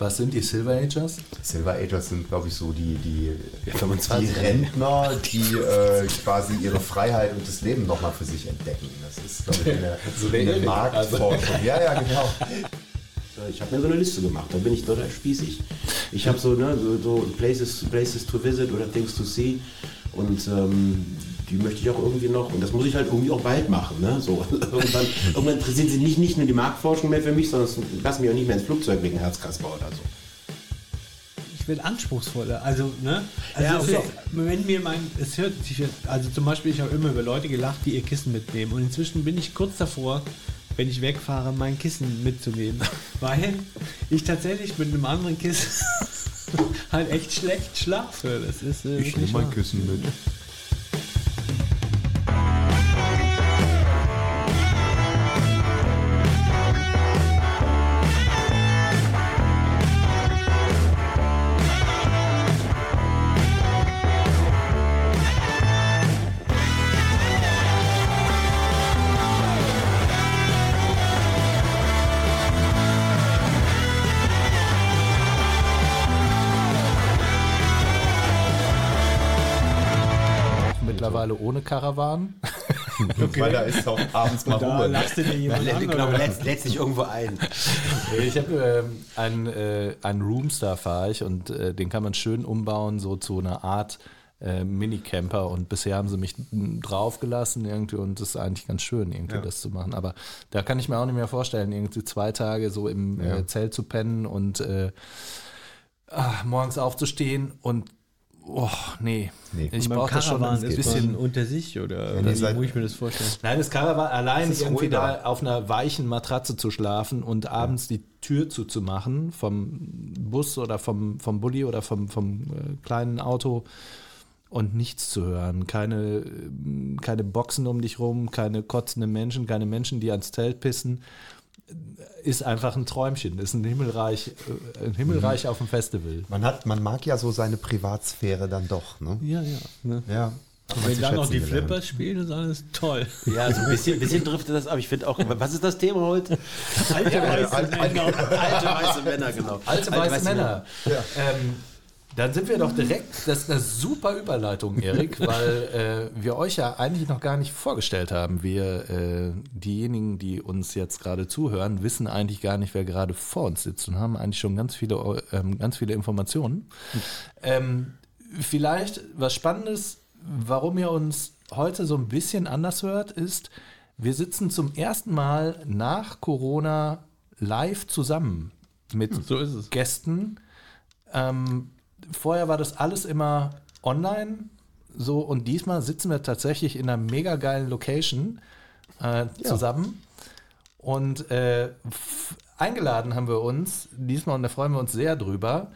Was sind die Silver Agers? Silver Agers sind, glaube ich, so die, die, Ja, 25. die Rentner, die äh, quasi ihre Freiheit und das Leben nochmal für sich entdecken. Das ist, glaube ich, eine, So eine Marktforschung. Ja, ja, genau. Ich habe mir so eine Liste gemacht, da bin ich total spießig. Ich habe so, ne, so, so places, places to visit oder things to see und ähm, die möchte ich auch irgendwie noch, und das muss ich halt irgendwie auch bald machen. Ne? So, irgendwann, irgendwann interessiert sich nicht, nicht nur die Marktforschung mehr für mich, sondern lassen mich auch nicht mehr ins Flugzeug wegen Herzkasper oder so. Ich will anspruchsvoller. Also, ne? Also Ja, okay. ist, wenn mir mein, es hört sich, jetzt- also zum Beispiel, ich habe immer über Leute gelacht, die ihr Kissen mitnehmen. Und inzwischen bin ich kurz davor, wenn ich wegfahre, mein Kissen mitzunehmen. Weil ich tatsächlich mit einem anderen Kissen halt echt schlecht schlafe. Das ist äh, wirklich wahr. Küssen mit. Karawan. Weil da ist auch abends mal Da Ruhe. lachst du dir jemand an. Genau, lädt sich irgendwo ein. Ich habe ähm, einen, äh, einen Roomstar fahre ich und äh, den kann man schön umbauen, so zu einer Art äh, Minicamper. Und bisher haben sie mich draufgelassen irgendwie und das ist eigentlich ganz schön, irgendwie das zu machen. Aber da kann ich mir auch nicht mehr vorstellen, irgendwie zwei Tage so im äh, Zelt zu pennen und äh, ah, morgens aufzustehen und oh, nee. Nee. Ich brauche das schon ein bisschen. unter sich oder, oder wie seid- muss ich mir das vorstellen? Nein, das Caravan allein Das ist irgendwie da auf einer weichen Matratze zu schlafen und abends die Tür zuzumachen vom Bus oder vom, vom Bulli oder vom, vom äh, kleinen Auto und nichts zu hören. Keine, äh, keine Boxen um dich rum, keine kotzenden Menschen, keine Menschen, die ans Zelt pissen. Ist einfach ein Träumchen, ist ein Himmelreich, äh, ein Himmelreich auf dem Festival. Man, hat, man mag ja so seine Privatsphäre dann doch. Ne? Ja, ja. Ne? Ja. Und wenn dann noch die Flippers spielen, ist alles toll. Ja, so ein bisschen, bisschen driftet das ab. Ich finde auch, was ist das Thema heute? Alte weiße Männer. Alte weiße Männer, genau. Alte weiße Männer. Ähm, dann sind wir doch direkt, das ist eine super Überleitung, Erik, weil äh, wir euch ja eigentlich noch gar nicht vorgestellt haben. Wir, äh, diejenigen, die uns jetzt gerade zuhören, wissen eigentlich gar nicht, wer gerade vor uns sitzt und haben eigentlich schon ganz viele, ähm, ganz viele Informationen. Ähm, vielleicht was Spannendes, warum ihr uns heute so ein bisschen anders hört, ist, wir sitzen zum ersten Mal nach Corona live zusammen mit So ist es. Gästen. Ähm, vorher war das alles immer online. So, und diesmal sitzen wir tatsächlich in einer mega geilen Location äh, zusammen. Und äh, eingeladen haben wir uns diesmal, und da freuen wir uns sehr drüber,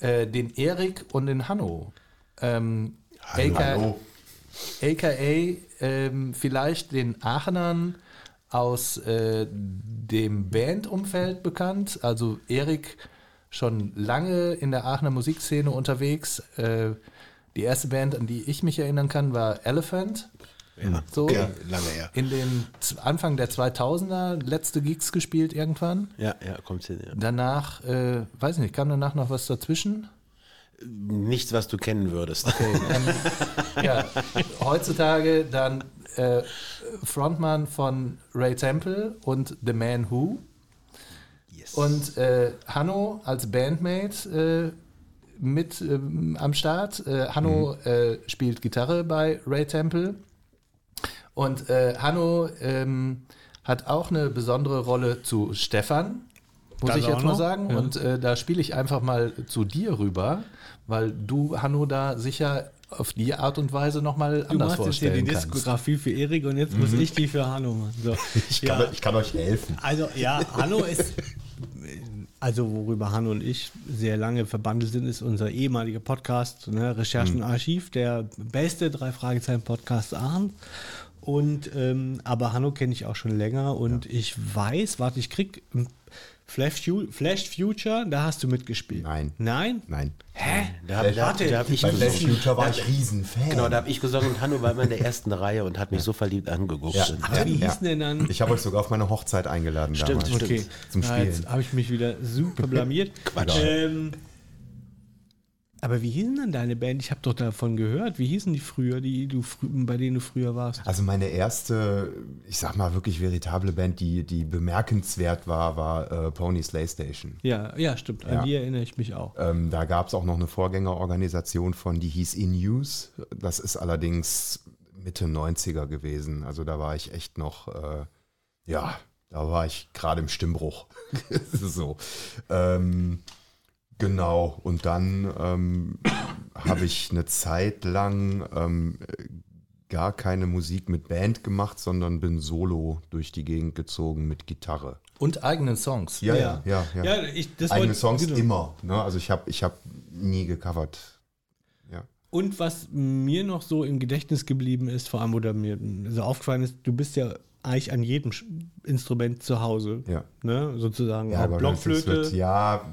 äh, den Erik und den Hanno. Ähm, aka, Hallo. AKA ähm, vielleicht den Aachenern aus äh, dem Bandumfeld bekannt. Also Erik schon lange in der Aachener Musikszene unterwegs. Äh, die erste Band, an die ich mich erinnern kann, war Elephant. Ja, So ja, lange her. in den Anfang der 2000er letzte Gigs gespielt irgendwann. Ja, ja, kommt hin. Ja. Danach, äh, weiß nicht, kam danach noch was dazwischen? Nichts, was du kennen würdest. ja, heutzutage dann äh, Frontmann von Ray Temple und The Man Who. Und äh, Hanno als Bandmate äh, mit ähm, am Start. Äh, Hanno äh, spielt Gitarre bei Ray Temple. Und äh, Hanno ähm, hat auch eine besondere Rolle zu Stefan, muss Das ich jetzt mal noch? sagen. Ja. Und äh, da spiele ich einfach mal zu dir rüber, weil du, Hanno, da sicher auf die Art und Weise nochmal Du anders machst jetzt hier die vorstellen kannst. Diskografie für Erik und jetzt muss ich die für Hanno machen. So. Ich kann, ja, ich kann euch helfen. also ja, Hanno ist, also worüber Hanno und ich sehr lange verbandelt sind, ist unser ehemaliger Podcast, ne, Recherchen Archiv, der beste drei Fragezeichen Podcast Aachen. Und ähm, aber Hanno kenne ich auch schon länger und ich weiß, warte, ich krieg Flash, Flash Future, da hast du mitgespielt. Nein. Nein? Nein. Da, hab- da, da habe ich Bei Flash. Future war Da- ich Riesenfan. Genau, da habe ich gesungen und Hanno war immer in der ersten Reihe und hat mich so verliebt angeguckt. Ja. Aber wie hieß denn dann? Ich habe euch sogar auf meine Hochzeit eingeladen Stimmt, damals. stimmt. Okay, Zum Na, Spielen. jetzt habe ich mich wieder super blamiert. Quatsch. Ähm, aber wie hießen denn deine Band? Ich habe doch davon gehört. Wie hießen die früher, die du bei denen du früher warst? Also meine erste, ich sag mal wirklich veritable Band, die, die bemerkenswert war, war äh, Pony Slay Station. Ja, ja, stimmt. An Ja. die erinnere ich mich auch. Ähm, da gab es auch noch eine Vorgängerorganisation von, die hieß In Use. Das ist allerdings Mitte 90er gewesen. Also da war ich echt noch, äh, ja, da war ich gerade im Stimmbruch. so. Ähm, genau. Und dann ähm, habe ich eine Zeit lang ähm, gar keine Musik mit Band gemacht, sondern bin solo durch die Gegend gezogen mit Gitarre. Und eigenen Songs. Ja, ja, ja. ja. Ja, ich, das Eigene wollte- Songs genau. immer. Ne? Also ich habe ich hab nie gecovert. Ja. Und was mir noch so im Gedächtnis geblieben ist, vor allem oder mir so aufgefallen ist, du bist ja eigentlich an jedem Instrument zu Hause. Ja. Ne? Sozusagen Ja, Blockflöte, Wird, ja,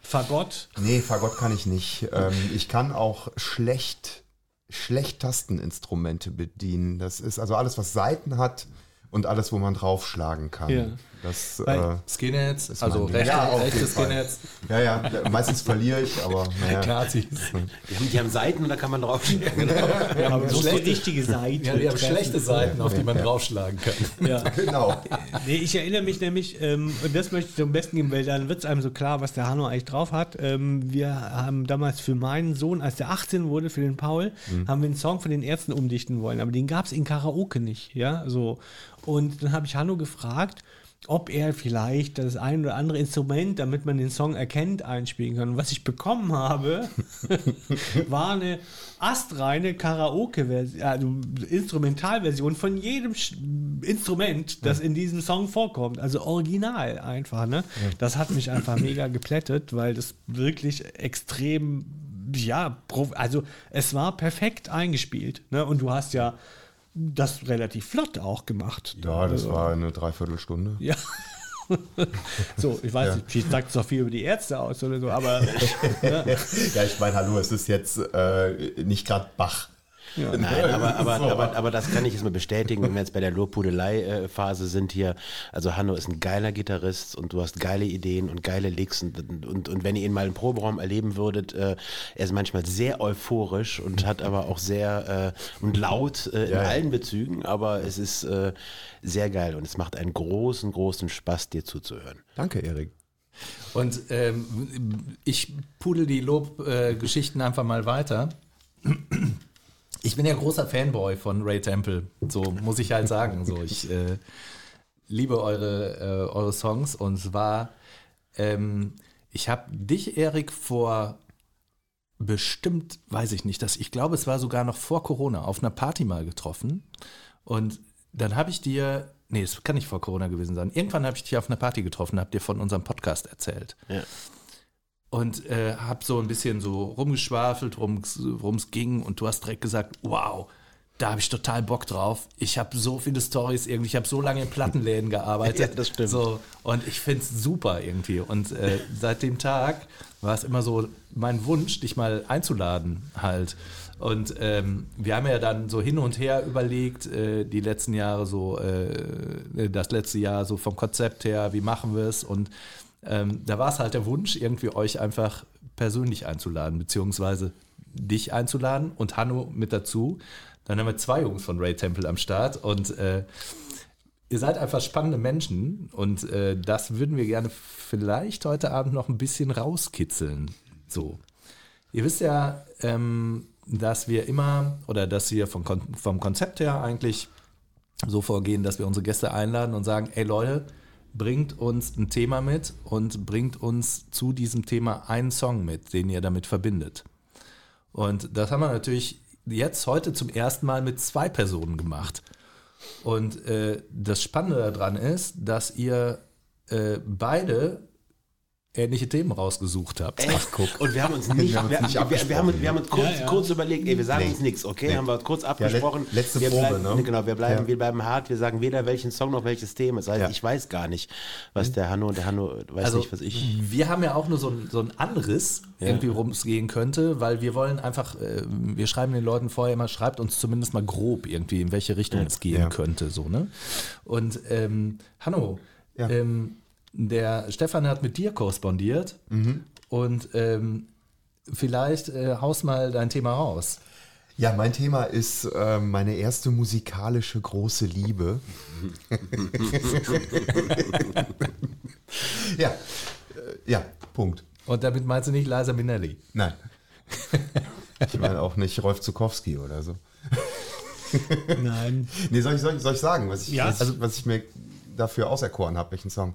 Fagott. nee, Fagott kann ich nicht. Ähm, ich kann auch schlecht, schlecht Tasteninstrumente bedienen. Das ist also alles, was Saiten hat und alles, wo man draufschlagen kann. Ja. Das, äh, Skinheads, also mein Ding. rechte, Ja, rechte. Skinheads. ja, ja, meistens verliere ich, aber naja. Nazis. Die haben, die haben Seiten und da kann man drauf Ja, aber so die schlechte- richtige Seite. Ja, die haben schlechte Seiten, auf die man draufschlagen kann. Ja. Genau. Nee, ich erinnere mich nämlich, ähm, und das möchte ich zum Besten geben, weil dann wird es einem so klar, was der Hanno eigentlich drauf hat. Ähm, wir haben damals für meinen Sohn, als der 18 wurde, für den Paul, haben wir einen Song von den Ärzten umdichten wollen, aber den gab es in Karaoke nicht, ja, so. Und dann habe ich Hanno gefragt, ob er vielleicht das ein oder andere Instrument, damit man den Song erkennt, einspielen kann. Und was ich bekommen habe, war eine astreine Karaoke-Version, also Instrumentalversion von jedem Sch- Instrument, das in diesem Song vorkommt. Also original einfach, ne? Das hat mich einfach mega geplättet, weil das wirklich extrem, ja, also es war perfekt eingespielt, ne? Und du hast ja das relativ flott auch gemacht. Ja, das Also- war eine Dreiviertelstunde. ja. so, ich weiß nicht, vielleicht sagt es doch viel über die Ärzte aus oder so, aber Ja, ich meine, hallo, es ist jetzt äh, nicht gerade Bach. Nein, aber, aber, aber, aber das kann ich jetzt mal bestätigen, wenn wir jetzt bei der Lobpudelei-Phase sind hier. Also Hanno ist ein geiler Gitarrist und du hast geile Ideen und geile Licks und, und, und wenn ihr ihn mal im Proberaum erleben würdet, äh, er ist manchmal sehr euphorisch und hat aber auch sehr äh, und laut äh, in Ja, ja. allen Bezügen, aber es ist äh, sehr geil und es macht einen großen, großen Spaß, dir zuzuhören. Danke, Erik. Und ähm, ich pudel die Lobgeschichten einfach mal weiter. Ich bin ja großer Fanboy von Ray Temple, so muss ich halt sagen. So, ich äh, liebe eure, äh, eure Songs und zwar, ähm, ich habe dich, Erik, vor bestimmt, weiß ich nicht, dass ich glaube, es war sogar noch vor Corona auf einer Party mal getroffen und dann habe ich dir, nee, es kann nicht vor Corona gewesen sein. Irgendwann habe ich dich auf einer Party getroffen, habe dir von unserem Podcast erzählt Ja. Und äh, habe so ein bisschen so rumgeschwafelt, worum es ging und du hast direkt gesagt, wow, da habe ich total Bock drauf. Ich habe so viele Stories irgendwie, ich habe so lange in Plattenläden gearbeitet. Ja, das stimmt. So, und ich finde es super irgendwie. Und äh, seit dem Tag war es immer so mein Wunsch, dich mal einzuladen halt. Und ähm, wir haben ja dann so hin und her überlegt, äh, die letzten Jahre so, äh, das letzte Jahr so vom Konzept her, wie machen wir es? Und ähm, da war es halt der Wunsch, irgendwie euch einfach persönlich einzuladen, beziehungsweise dich einzuladen und Hanno mit dazu. Dann haben wir zwei Jungs von Ray Temple am Start und äh, ihr seid einfach spannende Menschen und äh, das würden wir gerne vielleicht heute Abend noch ein bisschen rauskitzeln. So. Ihr wisst ja, ähm, dass wir immer oder dass wir vom, Kon vom Konzept her eigentlich so vorgehen, dass wir unsere Gäste einladen und sagen, ey Leute, bringt uns ein Thema mit und bringt uns zu diesem Thema einen Song mit, den ihr damit verbindet. Und das haben wir natürlich jetzt heute zum ersten Mal mit zwei Personen gemacht. Und äh, das Spannende daran ist, dass ihr äh, beide ähnliche Themen rausgesucht habt. Ach, guck. Und wir haben uns nicht, Wir haben uns wir, nicht wir, wir, wir, haben, abgesprochen, wir haben uns kurz, Ja, ja. kurz überlegt, ey, wir sagen Nee. uns nichts, okay? Nee. Haben wir kurz abgesprochen. le- letzte wir Probe, bleiben, ne? Genau, wir bleiben, Ja. wir bleiben hart, wir sagen weder welchen Song noch welches Thema. Das heißt, Ja. ich weiß gar nicht, was der Hanno, der Hanno weiß Also nicht, was ich. wir haben ja auch nur so, ein, so einen Anriss, irgendwie worum es gehen könnte, weil wir wollen einfach, äh, wir schreiben den Leuten vorher immer, schreibt uns zumindest mal grob irgendwie, in welche Richtung es gehen Ja. könnte. So, ne? Und ähm, Hanno, Ja. ähm, der Stefan hat mit dir korrespondiert und ähm, vielleicht äh, haus mal dein Thema raus. Ja, mein Thema ist äh, meine erste musikalische große Liebe. ja, äh, ja, Punkt. Und damit meinst du nicht Liza Minnelli? Nein. Ich meine auch nicht Rolf Zukowski oder so. Nein. Nee, soll ich, soll ich, soll ich sagen, was ich, Ja. was, also, was ich mir dafür auserkoren habe, welchen Song?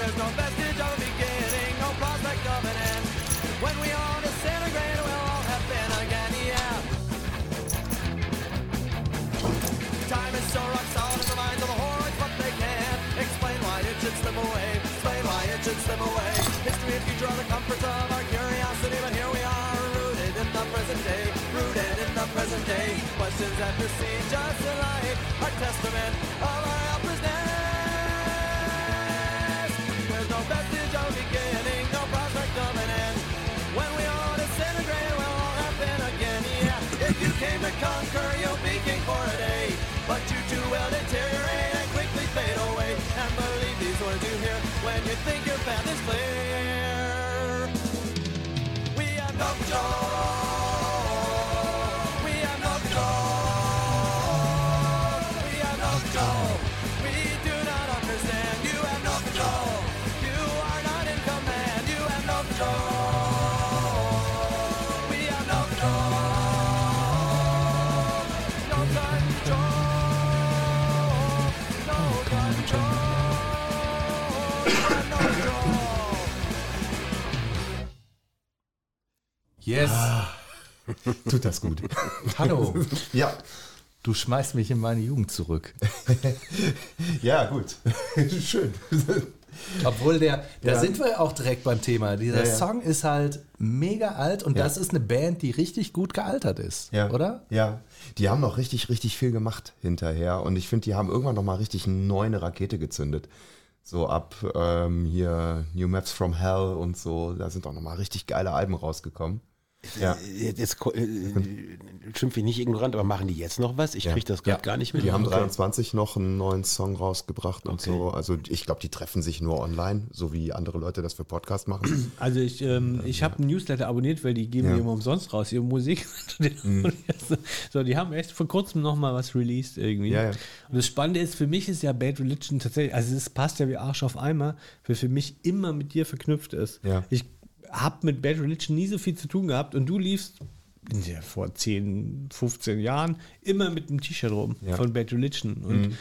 There's no vestige of a beginning, no prospect of an end. When we all disintegrate, we'll all happen again, yeah. Time is so rock solid in the minds of the hordes, but they can't explain why it should slip away. Explain why it should slip away. History and future are the comforts of our curiosity, but here we are, rooted in the present day. Rooted in the present day. Questions that besiege us in life are testament of our helplessness. Beginning, no prospect of an end. When we all disintegrate, we'll all happen again, yeah. If you came to conquer, you'll be Yes. Tut das gut. Hanno, ja, du schmeißt mich in meine Jugend zurück. ja, gut. Schön. Obwohl der, da Ja. sind wir auch direkt beim Thema. Dieser Ja. Song ist halt mega alt und das ist eine Band, die richtig gut gealtert ist, Ja. oder? Ja, die haben noch richtig, richtig viel gemacht hinterher. Und ich finde, die haben irgendwann noch mal richtig neu eine Rakete gezündet. So ab ähm, hier New Maps from Hell und so. Da sind auch noch mal richtig geile Alben rausgekommen. Ja. Jetzt, jetzt äh, schimpfe ich nicht ignorant, aber machen die jetzt noch was? Ich Ja. kriege das gerade Ja. gar nicht mit. Die haben Okay. 23 noch einen neuen Song rausgebracht und Okay. so. Also ich glaube, die treffen sich nur online, so wie andere Leute das für Podcast machen. Also ich, ähm, ich habe einen Newsletter abonniert, weil die geben Ja. die immer umsonst raus, ihre Musik. so, die haben echt vor kurzem noch mal was released irgendwie. Ja, ja. Und das Spannende ist, für mich ist ja Bad Religion tatsächlich, also es passt ja wie Arsch auf Eimer, weil für mich immer mit dir verknüpft ist. Ja. Ich habe mit Bad Religion nie so viel zu tun gehabt und du liefst ja, vor 10, 15 Jahren immer mit einem T-Shirt rum Ja. von Bad Religion. Und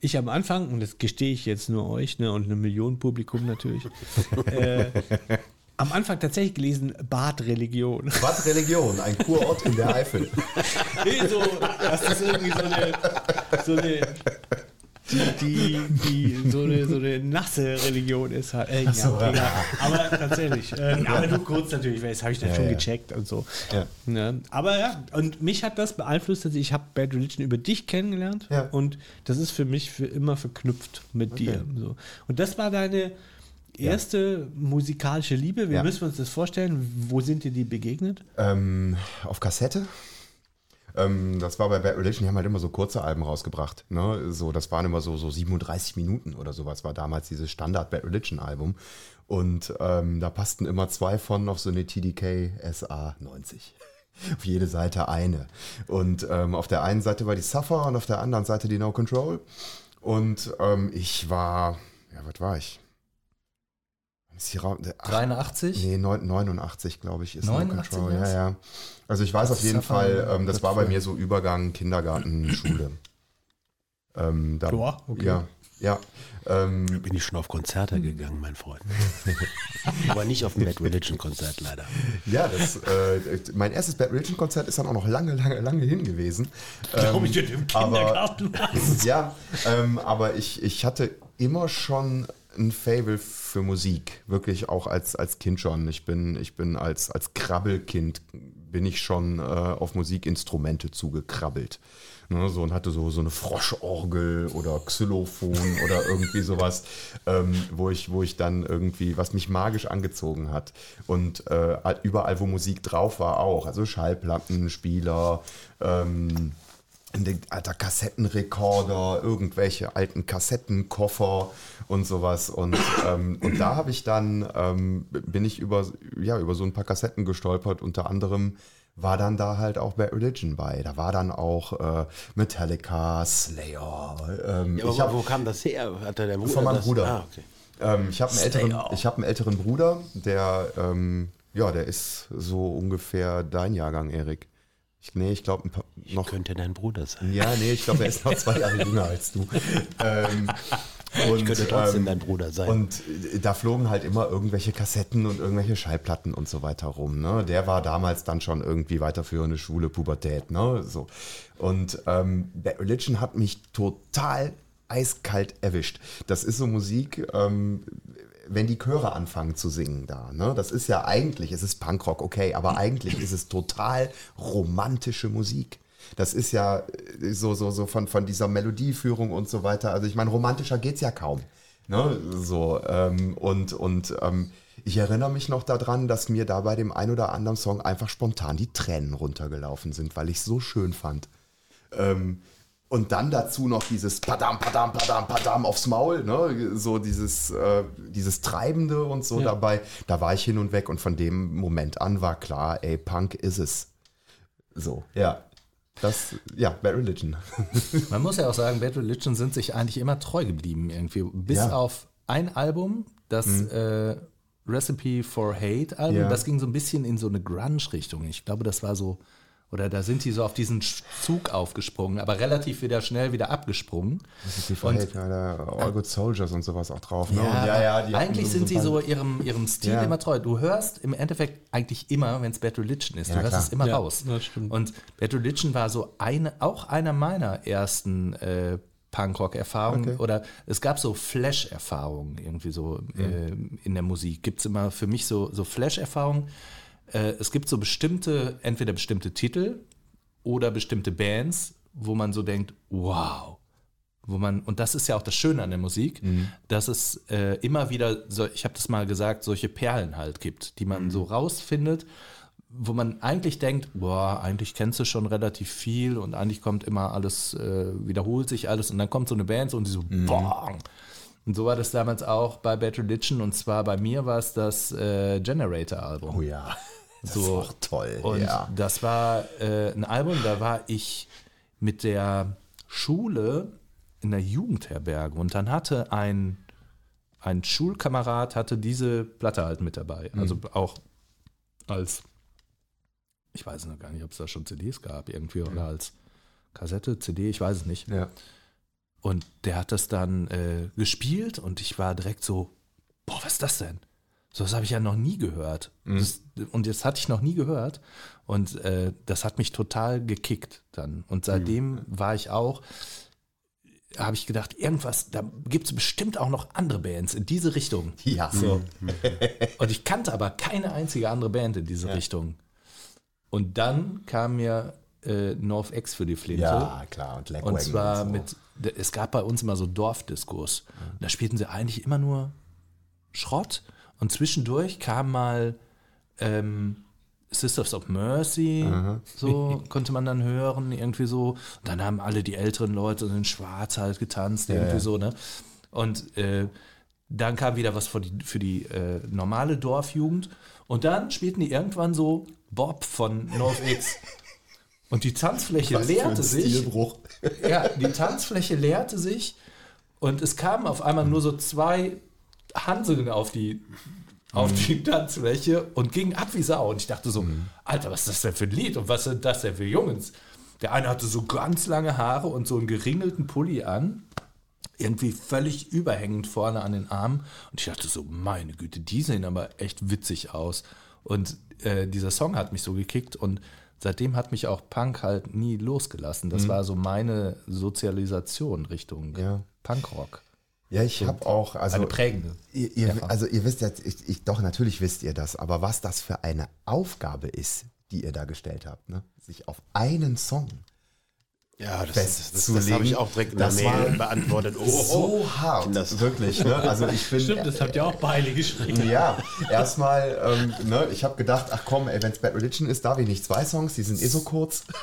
ich am Anfang, und das gestehe ich jetzt nur euch ne, und einem Millionen Publikum natürlich, äh, am Anfang tatsächlich gelesen Bad-Religion. Bad Religion, ein Kurort in der Eifel. Nee, so, das ist irgendwie so eine, so eine die, die, die so, eine, so eine nasse Religion ist halt. Äh, so, ja, ja. Aber tatsächlich. Äh, aber nur kurz natürlich, weil das habe ich dann Ja, schon gecheckt und so. Ne? Aber ja, und mich hat das beeinflusst, dass ich habe Bad Religion über dich kennengelernt und das ist für mich für immer verknüpft mit dir. So. Und das war deine erste musikalische Liebe. Wie müssen wir uns das vorstellen? Wo sind dir die begegnet? Ähm, auf Kassette. Ähm, das war bei Bad Religion, die haben halt immer so kurze Alben rausgebracht. Ne? So, das waren immer so, so 37 Minuten oder sowas, war damals dieses Standard Bad Religion Album. Und ähm, da passten immer zwei von auf so eine TDK SA 90. Auf jede Seite eine. Und ähm, auf der einen Seite war die Suffer und auf der anderen Seite die No Control. Und ähm, ich war, ja, was war ich? Ist die Ra- der- ach, 83? Nee, neun- 89, glaube ich, ist 89 No Control. Ja, ja. Also ich weiß auf jeden Fall, ähm, das das war bei mir so Übergang Kindergarten, Schule. Ähm, da, Ja, okay. Ja, ja. Ähm, Bin ich schon auf Konzerte gegangen, mein Freund. Aber nicht auf ein Bad Religion Konzert leider. ja, das, äh, mein erstes Bad Religion Konzert ist dann auch noch lange, lange, lange hin gewesen. Ähm, ich in dem aber- Kindergarten ja, ähm, aber ich, ich hatte immer schon ein Fable für Musik, wirklich auch als, als Kind schon. Ich bin, ich bin als, als Krabbelkind bin ich schon äh, auf Musikinstrumente zugekrabbelt. Ne, so und hatte so, so eine Froschorgel oder Xylophon oder irgendwie sowas, ähm, wo, ich, wo ich dann irgendwie, was mich magisch angezogen hat. Und äh, überall, wo Musik drauf war, auch. Also Schallplattenspieler, ähm, ein alter Kassettenrekorder, irgendwelche alten Kassettenkoffer und sowas. Und, ähm, und da habe ich dann, ähm, bin ich über, ja, über so ein paar Kassetten gestolpert. Unter anderem war dann da halt auch Bad Religion bei. Da war dann auch äh, Metallica, Slayer. Ähm, Ja, aber ich hab, wo kam das her? Hat der Bruder Von meinem das? Bruder. Ah, okay. ähm, ich habe einen, älteren- ich hab einen älteren Bruder, der, ähm, ja, der ist so ungefähr dein Jahrgang, Erik. Ich, nee, ich glaube noch Könnte dein Bruder sein. ja, nee, ich glaube, er ist noch zwei Jahre jünger als du. Ähm, und, Ich könnte trotzdem ähm, dein Bruder sein. Und äh, da flogen halt immer irgendwelche Kassetten und irgendwelche Schallplatten und so weiter rum. Ne? Der war damals dann schon irgendwie weiterführende Schule, Pubertät. Ne? So. Und ähm, Bad Religion hat mich total eiskalt erwischt. Das ist so Musik, ähm, wenn die Chöre anfangen zu singen da. Ne? Das ist ja eigentlich, es ist Punkrock, okay, aber eigentlich ist es total romantische Musik. Das ist ja äh, so, so, so von, von dieser Melodieführung und so weiter. Also ich meine, romantischer geht's ja kaum. Ne? So, ähm, und und ähm, ich erinnere mich noch daran, dass mir da bei dem ein oder anderen Song einfach spontan die Tränen runtergelaufen sind, weil ich es so schön fand. Ähm, und dann dazu noch dieses Padam, Padam, Padam, Padam aufs Maul, ne? so dieses, äh, dieses Treibende und so dabei. Da war ich hin und weg und von dem Moment an war klar, ey, Punk ist es. So, ja. Das, ja, Bad Religion. Man muss ja auch sagen, Bad Religion sind sich eigentlich immer treu geblieben irgendwie. Bis Ja. auf ein Album, das äh, Recipe for Hate Album, Ja. das ging so ein bisschen in so eine Grunge-Richtung. Ich glaube, das war so, oder da sind die so auf diesen Zug aufgesprungen, aber relativ wieder schnell wieder abgesprungen. Die verhält ja da All Good Soldiers und sowas auch drauf. Ne? aber die hatten eigentlich sind sie so ihrem, ihrem Stil Ja. immer treu. Du hörst im Endeffekt eigentlich immer, wenn es Bad Religion ist, Ja, du hörst klar. es immer Ja, raus. das stimmt. Und Bad Religion war so eine, auch einer meiner ersten äh, Punkrock-Erfahrungen. Okay. Oder es gab so Flash-Erfahrungen irgendwie so äh, in der Musik. Gibt es immer für mich so, so Flash-Erfahrungen. Äh, es gibt so bestimmte, entweder bestimmte Titel oder bestimmte Bands, wo man so denkt, wow, wo man, und das ist ja auch das Schöne an der Musik, dass es äh, immer wieder, so, ich habe das mal gesagt, solche Perlen halt gibt, die man so rausfindet, wo man eigentlich denkt, boah, eigentlich kennst du schon relativ viel und eigentlich kommt immer alles, äh, wiederholt sich alles und dann kommt so eine Band so und die so, bong. Und so war das damals auch bei Bad Religion und zwar bei mir war es das äh, Generator-Album. Oh ja, das So. ist auch toll. Und ja. das war äh, ein Album, da war ich mit der Schule in der Jugendherberge und dann hatte ein, ein Schulkamerad hatte diese Platte halt mit dabei. Mhm. Also auch als, ich weiß noch gar nicht, ob es da schon CDs gab irgendwie oder als Kassette, CD, ich weiß es nicht. ja. Und der hat das dann äh, gespielt und ich war direkt so, boah, was ist das denn? So was habe ich ja noch nie gehört. Das, und das hatte ich noch nie gehört. Und äh, das hat mich total gekickt dann. Und seitdem war ich auch, habe ich gedacht, irgendwas, da gibt es bestimmt auch noch andere Bands in diese Richtung. Ja. So. Und ich kannte aber keine einzige andere Band in diese Richtung. Und dann kam mir äh, NorthX für die Flinte. Ja, klar. Und, Und Lagwagon zwar so. mit, es gab bei uns immer so Dorfdiskos. Da spielten sie eigentlich immer nur Schrott. Und zwischendurch kam mal ähm, Sisters of Mercy, so konnte man dann hören, irgendwie so. Und dann haben alle die älteren Leute in Schwarz halt getanzt, irgendwie ja. so, ne? Und äh, dann kam wieder was für die, für die äh, normale Dorfjugend. Und dann spielten die irgendwann so Bob von NorthX. Und die Tanzfläche Was für ein leerte sich. Stilbruch. Ja, die Tanzfläche leerte sich und es kamen auf einmal nur so zwei Hanseln auf die auf die Tanzfläche und ging ab wie Sau. Und ich dachte so, Alter, was ist das denn für ein Lied und was sind das denn für Jungs? Der eine hatte so ganz lange Haare und so einen geringelten Pulli an irgendwie völlig überhängend vorne an den Armen. Und ich dachte so, meine Güte, die sehen aber echt witzig aus. Und äh, dieser Song hat mich so gekickt und seitdem hat mich auch Punk halt nie losgelassen. Das war so meine Sozialisation Richtung Ja. Punkrock. Ja, ich habe auch, also Eine prägende. Ihr, ihr, also ihr wisst jetzt, ich, ich, doch natürlich wisst ihr das, aber was das für eine Aufgabe ist, die ihr da gestellt habt, ne? sich auf einen Song Ja, das, das, das, das festzulegen, habe ich auch direkt in der das Mail beantwortet. Oh, so hart, Das- wirklich. Ne? Also ich bin, Stimmt, das habt ihr auch beide geschrieben. Ja, erstmal, ähm, ne, ich habe gedacht, ach komm, ey, wenn's Bad Religion ist, darf ich nicht zwei Songs, die sind eh so kurz.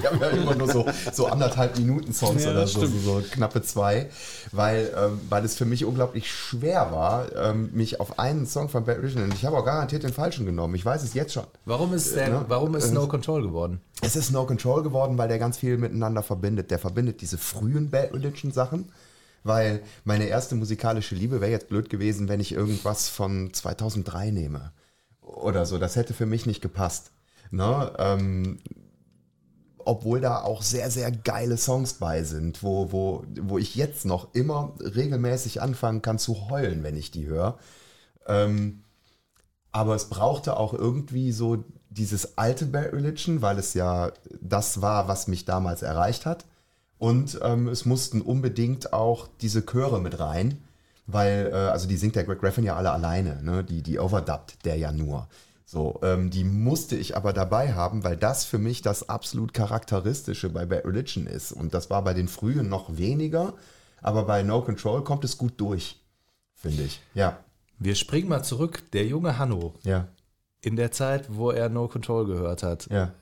Die haben ja immer nur so, so anderthalb Minuten Songs Ja, oder so, so, so knappe zwei, weil, ähm, weil es für mich unglaublich schwer war, ähm, mich auf einen Song von Bad Religion, und ich habe auch garantiert den falschen genommen, ich weiß es jetzt schon. Warum ist, der, ne? warum ist No Control geworden? Es ist No Control geworden, weil der ganz viel miteinander verbindet. Der verbindet diese frühen Bad Religion Sachen, weil meine erste musikalische Liebe wäre jetzt blöd gewesen, wenn ich irgendwas von 2003 nehme oder so. Das hätte für mich nicht gepasst. Ne? Ähm, obwohl da auch sehr, sehr geile Songs bei sind, wo, wo, wo ich jetzt noch immer regelmäßig anfangen kann zu heulen, wenn ich die höre. Ähm, aber es brauchte auch irgendwie so dieses alte Bad Religion, weil es ja das war, was mich damals erreicht hat. Und ähm, es mussten unbedingt auch diese Chöre mit rein, weil, äh, also die singt der Greg Graffin ja alle alleine, ne? die, die overdubbt der ja nur. So, ähm, die musste ich aber dabei haben, weil das für mich das absolut Charakteristische bei Bad Religion ist. Und das war bei den frühen noch weniger, aber bei No Control kommt es gut durch, finde ich. Ja, Wir springen mal zurück. Der junge Hanno, ja, in der Zeit, wo er No Control gehört hat, ja.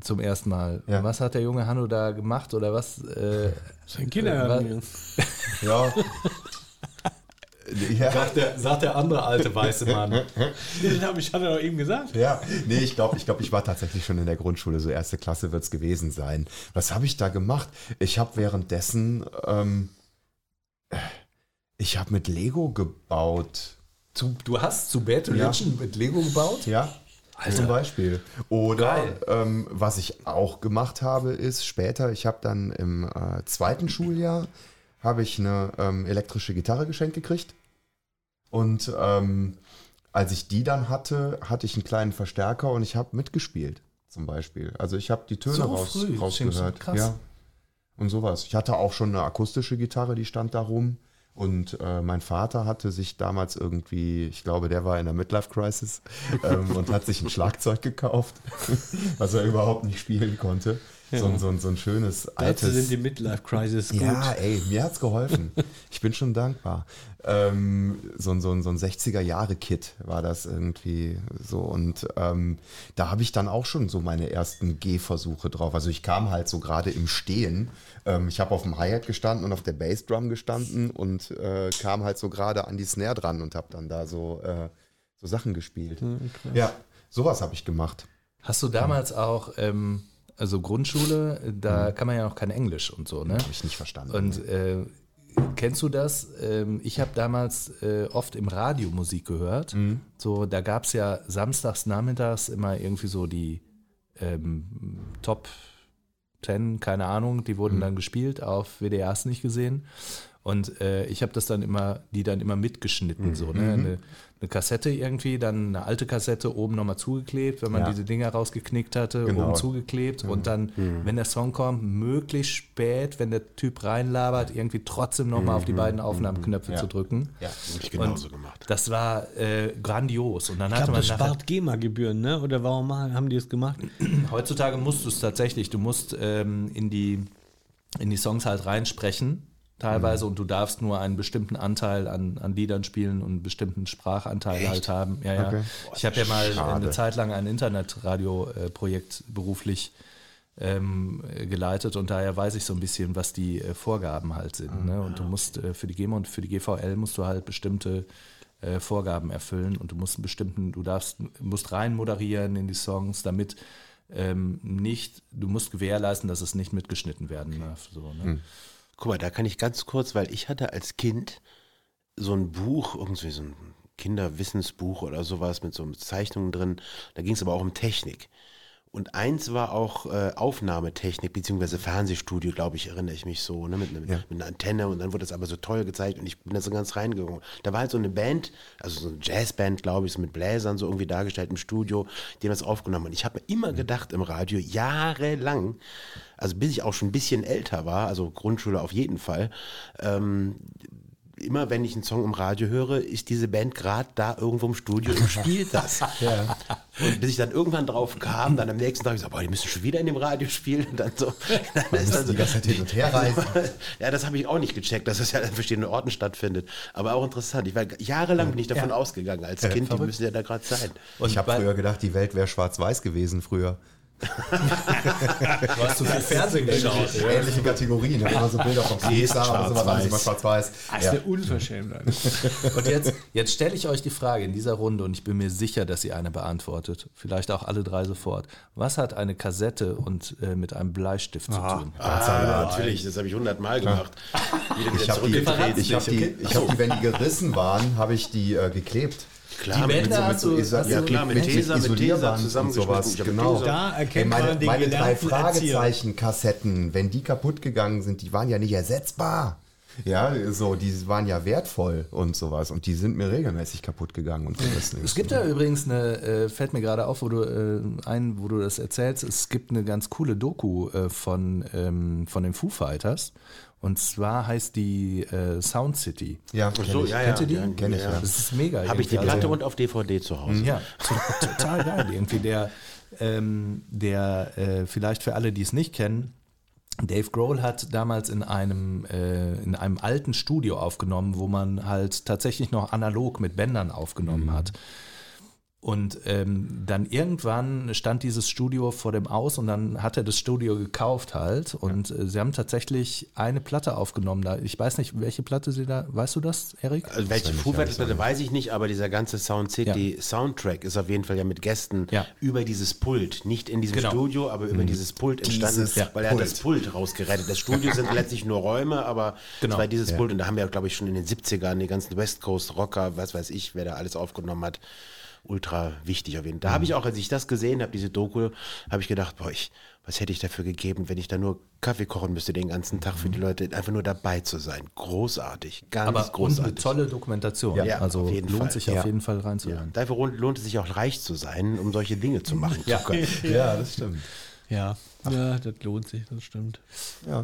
zum ersten Mal, Ja. was hat der junge Hanno da gemacht oder was? Äh, Sein Kindergarten. Ja. ja. sagt, der, sagt der andere alte weiße Mann. Den habe ich, hat er doch eben gesagt. Ja, nee, ich glaube, ich, glaub, ich war tatsächlich schon in der Grundschule, so erste Klasse wird es gewesen sein. Was habe ich da gemacht? Ich habe währenddessen, ähm, ich habe mit Lego gebaut. Zu, du hast zu Bad Religion mit Lego gebaut? Ja, zum Beispiel. Oder ähm, was ich auch gemacht habe, ist später, ich habe dann im äh, zweiten Schuljahr, habe ich eine ähm, elektrische Gitarre geschenkt gekriegt. Und ähm, als ich die dann hatte, hatte ich einen kleinen Verstärker und ich habe mitgespielt, zum Beispiel. Also ich habe die Töne So raus, früh, rausgehört. krass. Ja. Und sowas. Ich hatte auch schon eine akustische Gitarre, die stand da rum. Und äh, mein Vater hatte sich damals irgendwie, ich glaube, der war in der Midlife-Crisis ähm, und hat sich ein Schlagzeug gekauft, was er überhaupt nicht spielen konnte. So, ein- so, ein- so ein schönes Dazu altes. sind die Midlife-Crisis gut. Ja, ey, mir hat's geholfen. Ich bin schon dankbar. Ähm, so, ein- so, ein- so ein 60er-Jahre-Kit war das irgendwie so. Und ähm, da habe ich dann auch schon so meine ersten Gehversuche drauf. Also ich kam halt so gerade im Stehen. Ähm, ich habe auf dem Hi-Hat gestanden und auf der Bassdrum gestanden und äh, kam halt so gerade an die Snare dran und habe dann da so, äh, so Sachen gespielt. ja, sowas habe ich gemacht. Hast du damals auch, ähm, also Grundschule, da kann man ja noch kein Englisch und so, ne? Habe ich nicht verstanden. Und äh, kennst du das? Ähm, ich habe damals äh, oft im Radio Musik gehört. So, da gab es ja samstags nachmittags immer irgendwie so die ähm, Top 10, keine Ahnung, die wurden dann gespielt, auf WDR hast du nicht gesehen. Und äh, ich habe das dann immer, die dann immer mitgeschnitten, so, ne? Eine, eine Kassette irgendwie, dann eine alte Kassette oben nochmal zugeklebt, wenn man Ja. diese Dinger rausgeknickt hatte, Genau. oben zugeklebt und dann, wenn der Song kommt, möglichst spät, wenn der Typ reinlabert, irgendwie trotzdem nochmal auf die beiden Aufnahmeknöpfe Ja. zu drücken. ja. Hab ich genauso gemacht. Das war äh, grandios. Und dann Ich hatte glaube, man das spart GEMA-Gebühren, ne? Oder warum haben die es gemacht? heutzutage musst du es tatsächlich, du musst ähm, in, die, in die Songs halt reinsprechen, teilweise, und du darfst nur einen bestimmten Anteil an, an Liedern spielen und einen bestimmten Sprachanteil halt haben. Ja, ja. Okay. Ich habe ja mal schade. eine Zeit lang ein Internetradio-Projekt beruflich ähm, äh, geleitet und daher weiß ich so ein bisschen, was die äh, Vorgaben halt sind. Ne? Und du musst äh, für die GEMA und für die GVL musst du halt bestimmte äh, Vorgaben erfüllen und du musst einen bestimmten, du darfst, musst rein moderieren in die Songs, damit ähm, nicht, du musst gewährleisten, dass es nicht mitgeschnitten werden darf. So, ne? Guck mal, da kann ich ganz kurz, weil ich hatte als Kind so ein Buch, irgendwie so ein Kinderwissensbuch oder sowas mit so Zeichnungen drin. Da ging es aber auch um Technik. Und eins war auch äh, Aufnahmetechnik, beziehungsweise Fernsehstudio, glaube ich, erinnere ich mich so, ne, mit, ne, mit einer Antenne und dann wurde das aber so toll gezeigt und ich bin da so ganz reingegangen. Da war halt so eine Band, also so eine Jazzband, glaube ich, so mit Bläsern so irgendwie dargestellt im Studio, die haben das aufgenommen. Und ich habe mir immer gedacht im Radio, jahrelang, also bis ich auch schon ein bisschen älter war, also Grundschule auf jeden Fall, ähm, immer wenn ich einen Song im Radio höre, ist diese Band gerade da irgendwo im Studio und spielt das. Und bis ich dann irgendwann drauf kam, dann am nächsten Tag, ich so, boah, die müssen schon wieder in dem Radio spielen. Und dann so, dann ist dann so die ganze Zeit hin und her reisen. Ja, das habe ich auch nicht gecheckt, dass das ja an verschiedenen Orten stattfindet. Aber auch interessant. Ich war jahrelang bin ich davon ausgegangen, als Kind, die müssen ja da gerade sein. ich habe früher gedacht, die Welt wäre schwarz-weiß gewesen früher. Du hast zu viel Fernsehen geschaut. Ähnliche Kategorien. Da immer so Bilder von Pixar oder sowas, alles immer schwarz-weiß. Das ist eine Unverschämtheit. Und jetzt, jetzt stelle ich euch die Frage in dieser Runde und ich bin mir sicher, dass ihr eine beantwortet. Vielleicht auch alle drei sofort. Was hat eine Kassette und äh, mit einem Bleistift zu tun? Ah, natürlich, das habe ich hundertmal gemacht. Wieder Ich habe die, ich hab die, ich hab die, wenn die gerissen waren, habe ich die äh, geklebt. Klar, Die mit, Bänder mit, hast du- mit, hast ja klar, mit Tesa, mit Tesa zusammengeschmissen. genau. Da erkennt meine, man den meine drei. Fragezeichen-Kassetten, wenn die kaputt gegangen sind, die waren ja nicht ersetzbar. Ja, so, die waren ja wertvoll und sowas. Und die sind mir regelmäßig kaputt gegangen und gerissen. Es gibt ja übrigens eine, äh, fällt mir gerade auf, wo du äh, ein, wo du das erzählst, es gibt eine ganz coole Doku äh, von, ähm, von den Foo Fighters. Und zwar heißt die äh, Sound City. Ja, Ach so, kenn ich. ja, ja. Kennt ihr die? ja, Kenn ich, ja. Das ist mega. Habe ich die. Platte Also- und auf DVD zu Hause. Ja, to- total geil. Irgendwie der, ähm, der äh, vielleicht für alle, die es nicht kennen, Dave Grohl hat damals in einem, äh, in einem alten Studio aufgenommen, wo man halt tatsächlich noch analog mit Bändern aufgenommen hat. Und ähm, dann irgendwann stand dieses Studio vor dem Aus und dann hat er das Studio gekauft halt. Und äh, sie haben tatsächlich eine Platte aufgenommen. Da, ich weiß nicht, welche Platte sie da, weißt du das, Erik? Also welche Foo Fighters Platte weiß ich nicht, aber dieser ganze Sound City Soundtrack ist auf jeden Fall ja mit Gästen Ja. über dieses Pult, nicht in diesem Genau. Studio, aber über dieses Pult entstanden, Dieses weil er hat Pult. das Pult rausgerettet. Das Studio sind letztlich nur Räume, aber Genau. es war dieses Pult und da haben wir, glaube ich, schon in den 70ern die ganzen West Coast Rocker, was weiß ich, wer da alles aufgenommen hat. Ultra wichtig auf jeden Fall. Da habe ich auch, als ich das gesehen habe, diese Doku, habe ich gedacht, boah, ich, was hätte ich dafür gegeben, wenn ich da nur Kaffee kochen müsste den ganzen Tag für die Leute, einfach nur dabei zu sein. Großartig, ganz Aber und eine großartig. tolle Dokumentation. Ja, also auf jeden lohnt Fall. sich Ja. auf jeden Fall reinzuhören. Dafür lohnt, lohnt es sich auch reich zu sein, um solche Dinge zu machen. Ja. zu. Ja, das stimmt. Ja. Ja, das lohnt sich, das stimmt.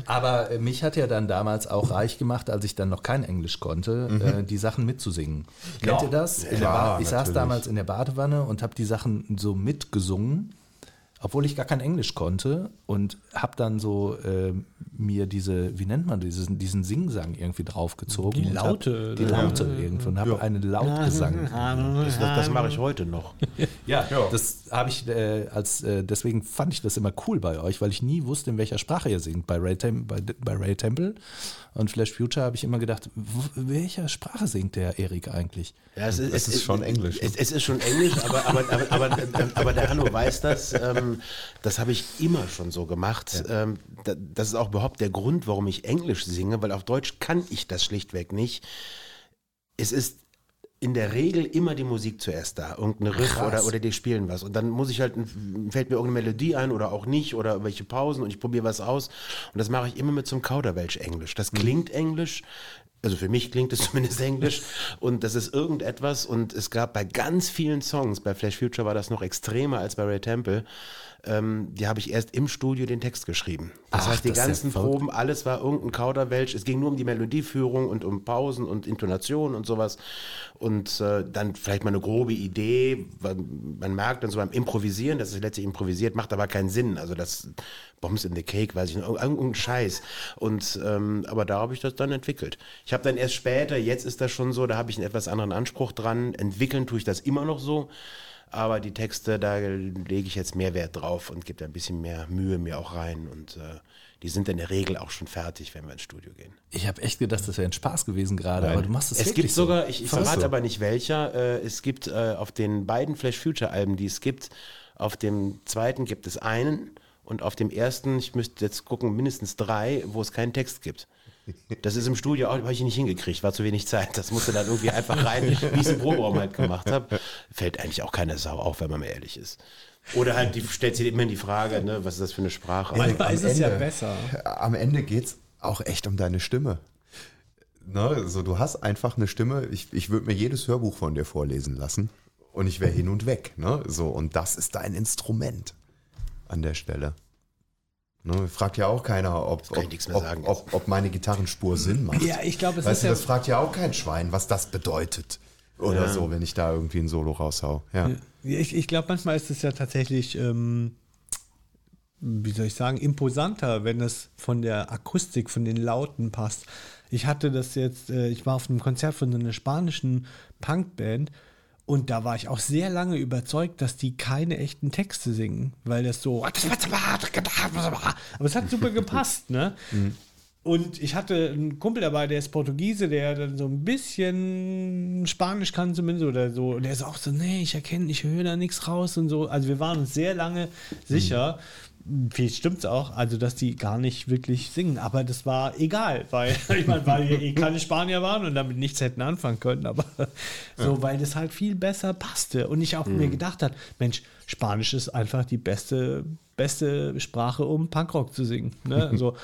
Aber äh, mich hat ja dann damals auch reich gemacht, als ich dann noch kein Englisch konnte, äh, die Sachen mitzusingen. Kennt ihr das? In der Klar, ba ich saß damals in der Badewanne und habe die Sachen so mitgesungen, obwohl ich gar kein Englisch konnte und habe dann so äh, mir diese, wie nennt man diesen, diesen Singsang irgendwie draufgezogen. Die und hab- Laute, Die ja. Laute irgendwie und habe eine laut gesungen. Das, das, das mache ich heute noch. Ja, das habe ich äh, als äh, deswegen fand ich das immer cool bei euch, weil ich nie wusste, in welcher Sprache ihr singt. Bei Ray, Tem bei, bei Ray Temple und Flash Future habe ich immer gedacht, w- welcher Sprache singt der Erik eigentlich? Ja, es, Es ist schon Englisch, ne? Es, es ist schon Englisch, aber, aber, aber, aber, aber der Hanno weiß das. Ähm, das habe ich immer schon so gemacht. Ähm, da, das ist auch überhaupt der Grund, warum ich Englisch singe, weil auf Deutsch kann ich das schlichtweg nicht. Es ist in der Regel immer die Musik zuerst da. Irgendein Riff Krass. oder, oder die spielen was. Und dann muss ich halt, fällt mir irgendeine Melodie ein oder auch nicht oder welche Pausen und ich probiere was aus. Und das mache ich immer mit so einem Kauderwelsch-Englisch. Das klingt Englisch. Also für mich klingt es zumindest Englisch und das ist irgendetwas und es gab bei ganz vielen Songs, bei Flash Future war das noch extremer als bei Ray Temple, ähm, die habe ich erst im Studio den Text geschrieben. Das Ach, heißt, die das ganzen. Proben, alles war irgendein Kauderwelsch. Es ging nur um die Melodieführung und um Pausen und Intonation und sowas. Und äh, dann vielleicht mal eine grobe Idee. weil Man merkt dann so beim Improvisieren, das ist letztlich improvisiert, macht aber keinen Sinn. Also das Bombs in the Cake, weiß ich nicht, irgendein Scheiß. Und ähm, aber da habe ich das dann entwickelt. Ich habe dann erst später, jetzt ist das schon so, da habe ich einen etwas anderen Anspruch dran. Entwickeln tue ich das immer noch so. Aber die Texte, da lege ich jetzt mehr Wert drauf und gebe da ein bisschen mehr Mühe mir auch rein. Und äh, die sind in der Regel auch schon fertig, wenn wir ins Studio gehen. Ich habe echt gedacht, das wäre ein Spaß gewesen gerade, aber du machst es Es wirklich gibt sogar, so. ich, ich verrate so. aber nicht welcher, äh, es gibt äh, auf den beiden Flash Future Alben, die es gibt, auf dem zweiten gibt es einen und auf dem ersten, ich müsste jetzt gucken, mindestens drei, wo es keinen Text gibt. Das ist im Studio auch, habe ich nicht hingekriegt, war zu wenig Zeit. Das musste dann irgendwie einfach rein, wie ich es im Proberaum halt gemacht habe. Fällt eigentlich auch keine Sau auf, wenn man mal ehrlich ist. Oder halt, die stellt sich immer die Frage, ne, was ist das für eine Sprache? Manchmal am ist es ja Ende- besser. Am Ende geht es auch echt um deine Stimme. Ne, also du hast einfach eine Stimme, ich, ich würde mir jedes Hörbuch von dir vorlesen lassen und ich wäre hin und weg. Ne? So, und das ist dein Instrument an der Stelle. Ne, fragt ja auch keiner, ob, ob, nichts mehr ob, sagen ob, ob meine Gitarrenspur Sinn macht. Ja, ich glaube, es weißt ist du, ja- das fragt ja auch kein Schwein, was das bedeutet. Oder Ja. so, wenn ich da irgendwie ein Solo raushau. Ja. Ich, ich glaube, manchmal ist es ja tatsächlich, ähm, wie soll ich sagen, imposanter, wenn es von der Akustik, von den Lauten passt. Ich hatte das jetzt, äh, ich war auf einem Konzert von einer spanischen Punkband und da war ich auch sehr lange überzeugt, dass die keine echten Texte singen, weil das so. Aber es hat super gepasst, ne? Und ich hatte einen Kumpel dabei, der ist Portugiese, der dann so ein bisschen Spanisch kann zumindest oder so. Und der ist auch so, nee, ich erkenne, ich höre da nichts raus und so. Also wir waren uns sehr lange sicher, vielleicht stimmt es auch, also dass die gar nicht wirklich singen. Aber das war egal, weil ich meine, weil wir eh keine Spanier waren und damit nichts hätten anfangen können. Aber so, weil das halt viel besser passte. Und ich auch mir gedacht hat, Mensch, Spanisch ist einfach die beste, beste Sprache, um Punkrock zu singen. Ne? Also,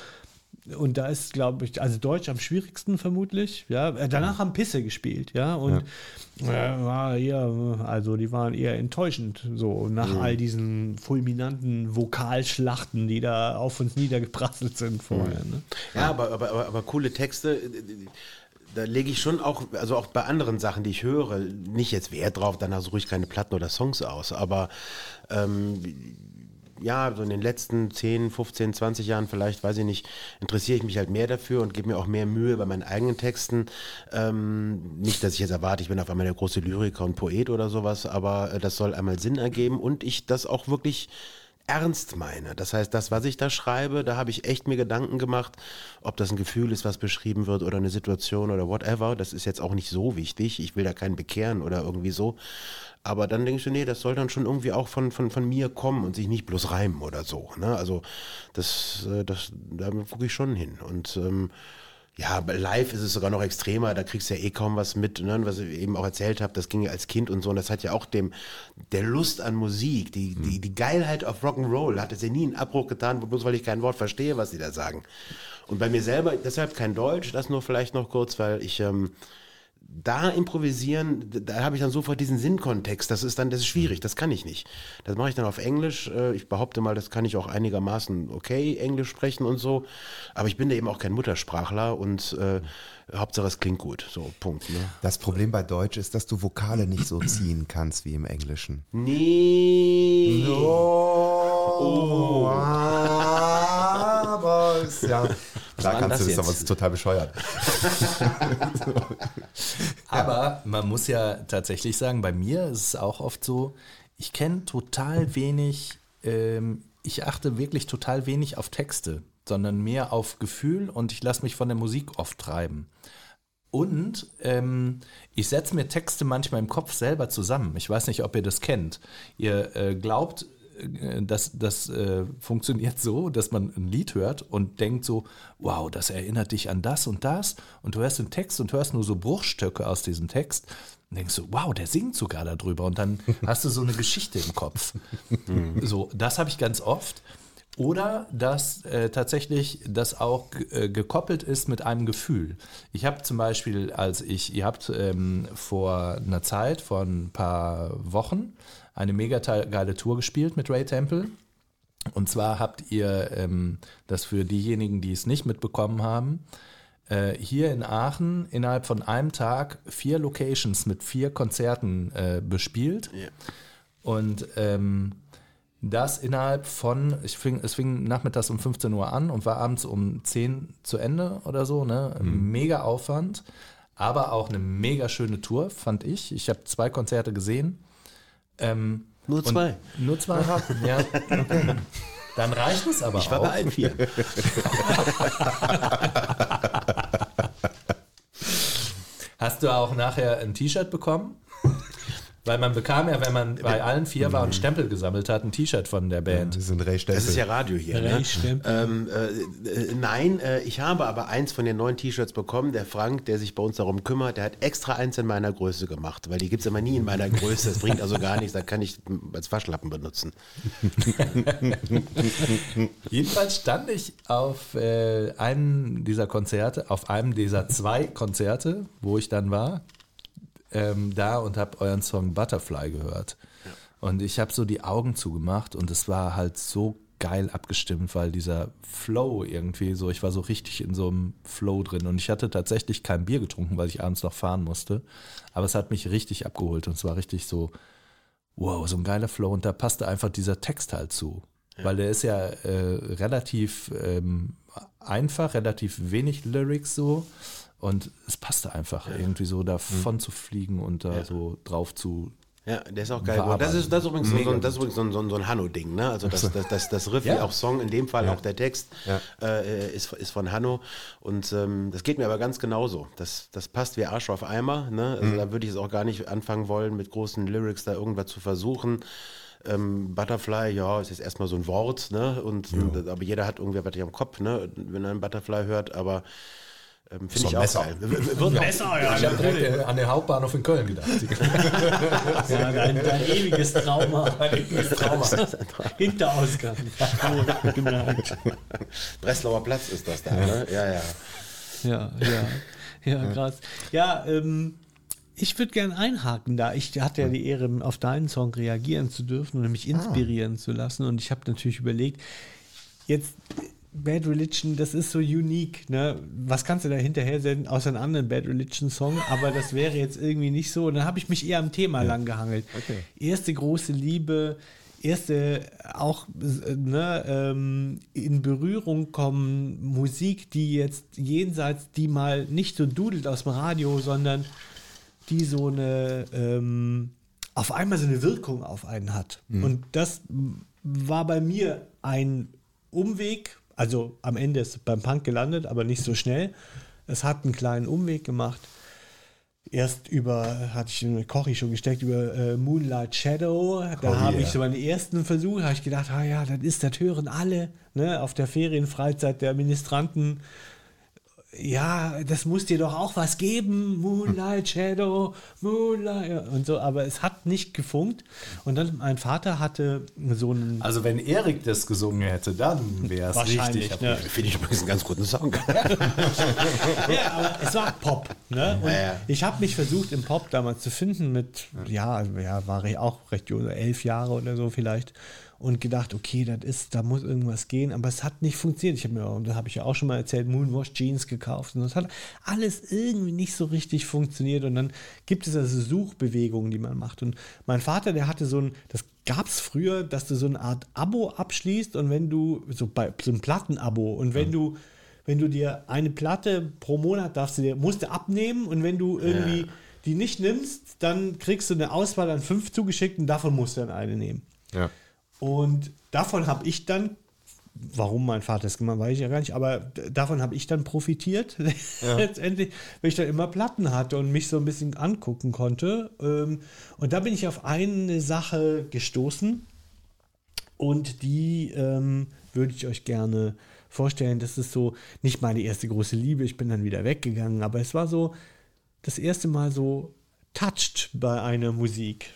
und da ist, glaube ich, also Deutsch am schwierigsten vermutlich. Ja, Äh, danach haben Pisse gespielt, ja. Und äh, war eher, also die waren eher enttäuschend, so nach all diesen fulminanten Vokalschlachten, die da auf uns niedergeprasselt sind vorher. Ne? Ja, aber, aber, aber, aber coole Texte, äh, da lege ich schon auch, also auch bei anderen Sachen, die ich höre, nicht jetzt Wert drauf, danach suche ich keine Platten oder Songs aus, aber ähm, ja, so in den letzten 10, 15, 20 Jahren vielleicht, weiß ich nicht, interessiere ich mich halt mehr dafür und gebe mir auch mehr Mühe bei meinen eigenen Texten. Ähm, nicht, dass ich jetzt erwarte, ich bin auf einmal der große Lyriker und Poet oder sowas, aber äh, das soll einmal Sinn ergeben und ich das auch wirklich ernst meine. Das heißt, das, was ich da schreibe, da habe ich echt mir Gedanken gemacht, ob das ein Gefühl ist, was beschrieben wird oder eine Situation oder whatever. Das ist jetzt auch nicht so wichtig. Ich will da keinen bekehren oder irgendwie so. Aber dann denkst du, nee, das soll dann schon irgendwie auch von, von, von mir kommen und sich nicht bloß reimen oder so. Ne? Also das, äh, das, da gucke ich schon hin. Und ähm, ja, bei live ist es sogar noch extremer, da kriegst du ja eh kaum was mit, ne? was ich eben auch erzählt habe, das ging ja als Kind und so, und das hat ja auch dem, der Lust an Musik, die, die, die Geilheit auf Rock'n'Roll, hat es ja nie einen Abbruch getan, bloß weil ich kein Wort verstehe, was die da sagen. Und bei mir selber, deshalb kein Deutsch, das nur vielleicht noch kurz, weil ich, ähm, da improvisieren, da habe ich dann sofort diesen Sinnkontext. Das ist dann, das ist schwierig, das kann ich nicht. Das mache ich dann auf Englisch. Äh, Ich behaupte mal, das kann ich auch einigermaßen okay Englisch sprechen und so. Aber ich bin da eben auch kein Muttersprachler und äh, Hauptsache es klingt gut. So, Punkt. Ne? Das Problem bei Deutsch ist, dass du Vokale nicht so ziehen kannst wie im Englischen. Nee. Oh, aber ist ja. Da war kannst du das, aber es ist total bescheuert. Aber man muss ja tatsächlich sagen, bei mir ist es auch oft so, ich kenne total wenig, ähm, ich achte wirklich total wenig auf Texte, sondern mehr auf Gefühl und ich lasse mich von der Musik oft treiben. Und ähm, ich setze mir Texte manchmal im Kopf selber zusammen. Ich weiß nicht, ob ihr das kennt. Ihr äh, glaubt, äh, dass das äh, funktioniert so, dass man ein Lied hört und denkt so, wow, das erinnert dich an das und das. Und du hörst den Text und hörst nur so Bruchstücke aus diesem Text und denkst so, wow, der singt sogar darüber. Und dann hast du so eine Geschichte im Kopf. so, das habe ich ganz oft. Oder dass äh, tatsächlich das auch äh, gekoppelt ist mit einem Gefühl. Ich habe zum Beispiel, als ich, ihr habt ähm, vor einer Zeit, vor ein paar Wochen, eine mega geile Tour gespielt mit Ray Temple. Und zwar habt ihr ähm, das für diejenigen, die es nicht mitbekommen haben, äh, hier in Aachen innerhalb von einem Tag vier Locations mit vier Konzerten äh, bespielt. Und ähm, das innerhalb von, ich fing, es fing nachmittags um 15 Uhr an und war abends um 10 zu Ende oder so. Ne? Mega Aufwand, aber auch eine mega schöne Tour, fand ich. Ich habe zwei Konzerte gesehen. Ähm, Nur zwei. Nur zwei. ja. Okay. Dann reicht es aber Ich war auch. bei allen vier. Hast du auch nachher ein T-Shirt bekommen? Weil man bekam ja, wenn man bei allen vier war und Stempel gesammelt hat, ein T-Shirt von der Band. Wir sind Ray Stempel. Das ist ja Radio hier. Ne? Ähm, äh, äh, nein, äh, ich habe aber eins von den neuen T-Shirts bekommen. Der Frank, der sich bei uns darum kümmert, der hat extra eins in meiner Größe gemacht, weil die gibt es immer nie in meiner Größe. Das bringt also gar nichts, da kann ich als Waschlappen benutzen. Jedenfalls stand ich auf äh, einem dieser Konzerte, auf einem dieser zwei Konzerte, wo ich dann war, ähm, da und habe euren Song Butterfly gehört. Und ich habe so die Augen zugemacht und es war halt so geil abgestimmt, weil dieser Flow irgendwie so, ich war so richtig in so einem Flow drin und ich hatte tatsächlich kein Bier getrunken, weil ich abends noch fahren musste. Aber es hat mich richtig abgeholt und es war richtig so, wow, so ein geiler Flow und da passte einfach dieser Text halt zu. Weil der ist ja äh, relativ ähm, einfach, relativ wenig Lyrics so und es passte einfach irgendwie so davon zu fliegen und da so drauf zu. Ja, der ist auch geil. Das ist, das ist übrigens, so, mega so, das ist übrigens so, ein- so, so ein Hanno-Ding. Ne? Also das, das, das, das Riff, wie Ja. auch Song, in dem Fall auch der Text, Ja. äh, ist, ist von Hanno. Und ähm, das geht mir aber ganz genauso. Das, das passt wie Arsch auf Eimer. Ne? Also da würde ich es auch gar nicht anfangen wollen, mit großen Lyrics da irgendwas zu versuchen. Ähm, Butterfly, ja, ist jetzt erstmal so ein Wort, ne? Und, und aber jeder hat irgendwie was am Kopf, ne? Wenn er einen Butterfly hört, aber ähm, finde ich ein auch Messer. geil. Wird auch, Besser, ja. Ich habe direkt an den Hauptbahnhof in Köln gedacht. ja dein, dein ewiges Trauma. Trauma. Hinterausgang. Gemerkt. Breslauer Platz ist das da, ne? Ja, ja. Ja, ja. Ja, krass. Ja, ähm, ich würde gern einhaken da. Ich hatte ja die Ehre, auf deinen Song reagieren zu dürfen und mich inspirieren zu lassen. Und ich habe natürlich überlegt, jetzt Bad Religion, das ist so unique. Ne? Was kannst du da hinterher senden, außer einen anderen Bad Religion-Song? Aber das wäre jetzt irgendwie nicht so. Und dann habe ich mich eher am Thema lang gehangelt. Erste große Liebe, erste auch ne, ähm, in Berührung kommen, Musik, die jetzt jenseits, die mal nicht so dudelt aus dem Radio, sondern die so eine ähm, auf einmal so eine Wirkung auf einen hat. Und das war bei mir ein Umweg, also am Ende ist es beim Punk gelandet, aber nicht so schnell. Es hat einen kleinen Umweg gemacht. Erst über, hatte ich mit Kochi schon gesteckt, über äh, Moonlight Shadow. Da Oh habe yeah. ich so meinen ersten Versuch, habe ich gedacht, ah ja, das ist, das hören alle, ne, auf der Ferienfreizeit der Ministranten ja, das muss dir doch auch was geben, Moonlight Shadow, Moonlight ja, und so, aber es hat nicht gefunkt. Und dann mein Vater hatte so einen Also wenn Erik das gesungen hätte, dann wäre es Wahrscheinlich, richtig. ne? Finde ich übrigens einen ganz guten Song. ja, aber es war Pop. Ne? Und Ja, ja. ich habe mich versucht, im Pop damals zu finden mit, ja, ja, war ich auch recht jung, elf Jahre oder so vielleicht. Und gedacht, okay, das ist, da muss irgendwas gehen, aber es hat nicht funktioniert. Ich habe mir, und da habe ich ja auch schon mal erzählt, Moonwash Jeans gekauft und es hat alles irgendwie nicht so richtig funktioniert. Und dann gibt es also Suchbewegungen, die man macht. Und mein Vater, der hatte so ein, das gab es früher, dass du so eine Art Abo abschließt und wenn du, so bei so ein Plattenabo, und wenn du wenn du dir eine Platte pro Monat darfst du dir, musst du abnehmen und wenn du irgendwie die nicht nimmst, dann kriegst du eine Auswahl an fünf zugeschickt und davon musst du dann eine nehmen. Ja. Und davon habe ich dann, warum mein Vater es gemacht hat, weiß ich ja gar nicht, aber davon habe ich dann profitiert. Letztendlich, weil ich dann immer Platten hatte und mich so ein bisschen angucken konnte. Ähm, Und da bin ich auf eine Sache gestoßen und die ähm, würde ich euch gerne vorstellen. Das ist so nicht meine erste große Liebe, ich bin dann wieder weggegangen, aber es war so das erste Mal so touched bei einer Musik.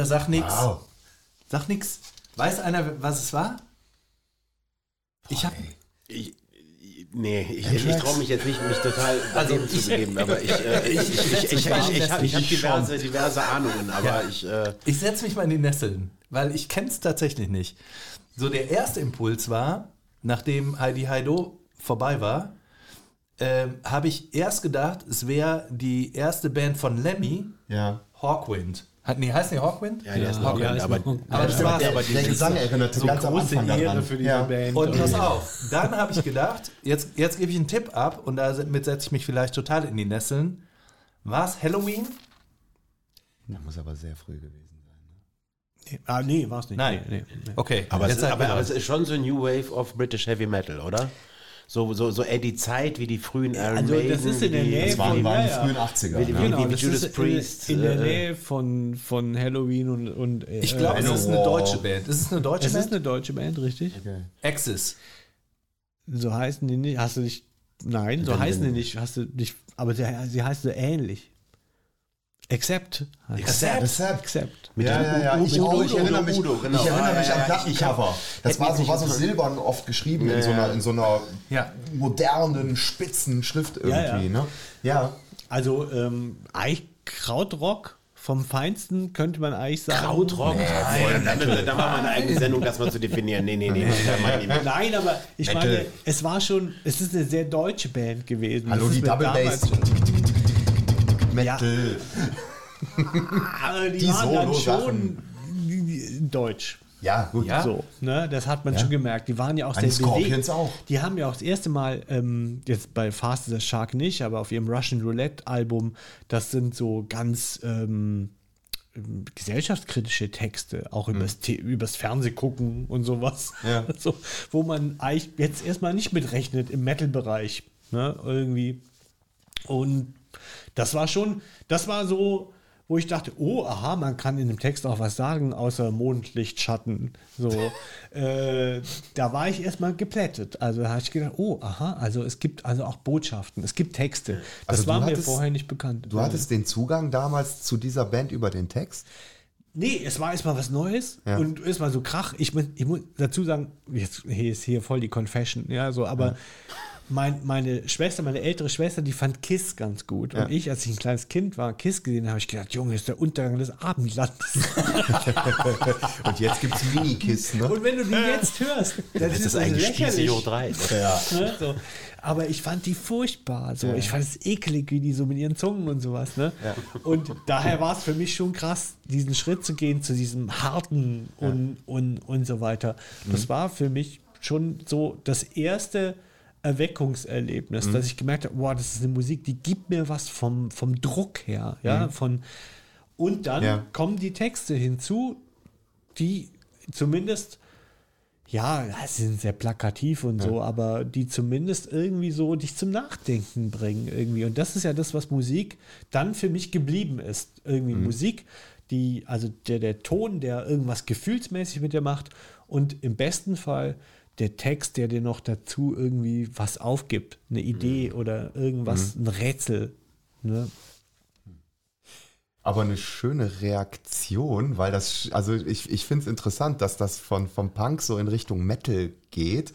Alter, sag nix. Wow. Sag nix. Weiß einer, was es war? Ich hab. Ich, nee, ich, ich, ich traue mich jetzt nicht, mich total daneben ich- zu begeben, aber ich, äh, ich, ich, ich, habe hab diverse, diverse Ahnungen, aber Ja. ich, äh, Ich setze mich mal in die Nesseln, weil ich kenne es tatsächlich nicht. So, der erste Impuls war, nachdem Heidi Heido vorbei war, ähm, habe ich erst gedacht, es wäre die erste Band von Lemmy, Ja. Hawkwind. Hat, nee, heißt nicht Hawkwind? ja, der ist Ja, noch ja, ist aber, Aber das war's. aber Der die, Gesang erinnerte So ganz am große Anfang Ehre daran. für diese ja. Band. Und pass auf, dann habe ich gedacht, jetzt, jetzt gebe ich einen Tipp ab und damit setze ich mich vielleicht total in die Nesseln. War es Halloween? Da muss aber sehr früh gewesen sein. Ah, nee, war es nicht. Nein. Nee, nee. Okay, aber, es, ist, aber, aber es ist schon so ein New Wave of British Heavy Metal, oder? So, so, so eher die Zeit wie die frühen Iron Also, das ist in der die- Nähe Das waren, von- waren die frühen 80er. Wie die- ne? wie- Genau, wie das Judas ist Priest, in, in der äh, Nähe von, von Halloween und, und äh, Ich glaube, es ist eine deutsche Band. Ist es eine deutsche es ist Band? eine deutsche Band, richtig? Okay. Axis. So heißen die nicht. Hast du nicht. Nein, so heißen die nicht. Hast du nicht. Aber sie, sie heißen so ähnlich. Accept. heißt es. Accept. Mit ja, ja, ja. Udo, Ich, auch, ich erinnere mich, Udo, genau. ich erinnere mich hab- Plattencover. Das war so, war so silbern oft geschrieben in, so einer, in so einer Ja. modernen, spitzen Schrift irgendwie. Ja, ja. Ne? ja. Also, ähm, eigentlich Krautrock vom Feinsten könnte man eigentlich sagen. Krautrock. Nein, dann, dann, dann machen wir eine eigene Sendung, das mal zu definieren. Nee, nee, nee. nee, da. Nein, aber ich meine, es war schon, es ist eine sehr deutsche Band gewesen. Hallo, Das die Double Bass. Metal. Aber die, Die waren dann schon deutsch. Ja, gut. Ja. So, ne? Das hat man Ja. schon gemerkt. Die waren ja auch An sehr Scorpions bewegt. auch. Die haben ja auch das erste Mal, ähm, jetzt bei Fast is a Shark nicht, aber auf ihrem Russian Roulette Album, das sind so ganz ähm, gesellschaftskritische Texte, auch übers, The- übers Fernsehgucken und sowas. Mhm. Ja. So, wo man eigentlich jetzt erstmal nicht mitrechnet im Metal-Bereich. Ne? Irgendwie. Und das war schon, das war so, wo ich dachte, oh, aha, man kann in dem Text auch was sagen, außer Mondlicht, Schatten. So, äh, da war ich erstmal geplättet. Also da habe ich gedacht, oh, aha, also es gibt also auch Botschaften, es gibt Texte. Das Also war mir hattest- vorher nicht bekannt. Du hattest den Zugang damals zu dieser Band über den Text? Nee, es war erstmal was Neues Ja. und erstmal so Krach. Ich, muss- ich muss dazu sagen, jetzt hier ist hier voll die Confession, ja, so, aber mein, meine Schwester, meine ältere Schwester, die fand Kiss ganz gut. Und Ja. ich, als ich ein kleines Kind war, Kiss gesehen habe, ich gedacht, Junge, das ist der Untergang des Abendlandes. Und jetzt gibt es Mini-Kiss, ne? und wenn du die jetzt hörst, dann Das ist ist das eigentlich lächerlich. Spießig hoch 3. Ja. Ne? So. Aber ich fand die furchtbar. So. Ich fand es eklig, wie die so mit ihren Zungen und sowas. Ne? Und daher war es für mich schon krass, diesen Schritt zu gehen zu diesem harten und, und, und so weiter. Das war für mich schon so das erste Erweckungserlebnis, dass ich gemerkt habe, wow, das ist eine Musik, die gibt mir was vom, vom Druck her. Ja? Von, und dann Ja. kommen die Texte hinzu, die zumindest ja, sie sind sehr plakativ und so, aber die zumindest irgendwie so dich zum Nachdenken bringen irgendwie. Und das ist ja das, was Musik dann für mich geblieben ist. Irgendwie Musik, die, also der, der Ton, der irgendwas gefühlsmäßig mit dir macht und im besten Fall der Text, der dir noch dazu irgendwie was aufgibt, eine Idee oder irgendwas, ein Rätsel. Ne? Aber eine schöne Reaktion, weil das, also ich, ich finde es interessant, dass das von, vom Punk so in Richtung Metal geht.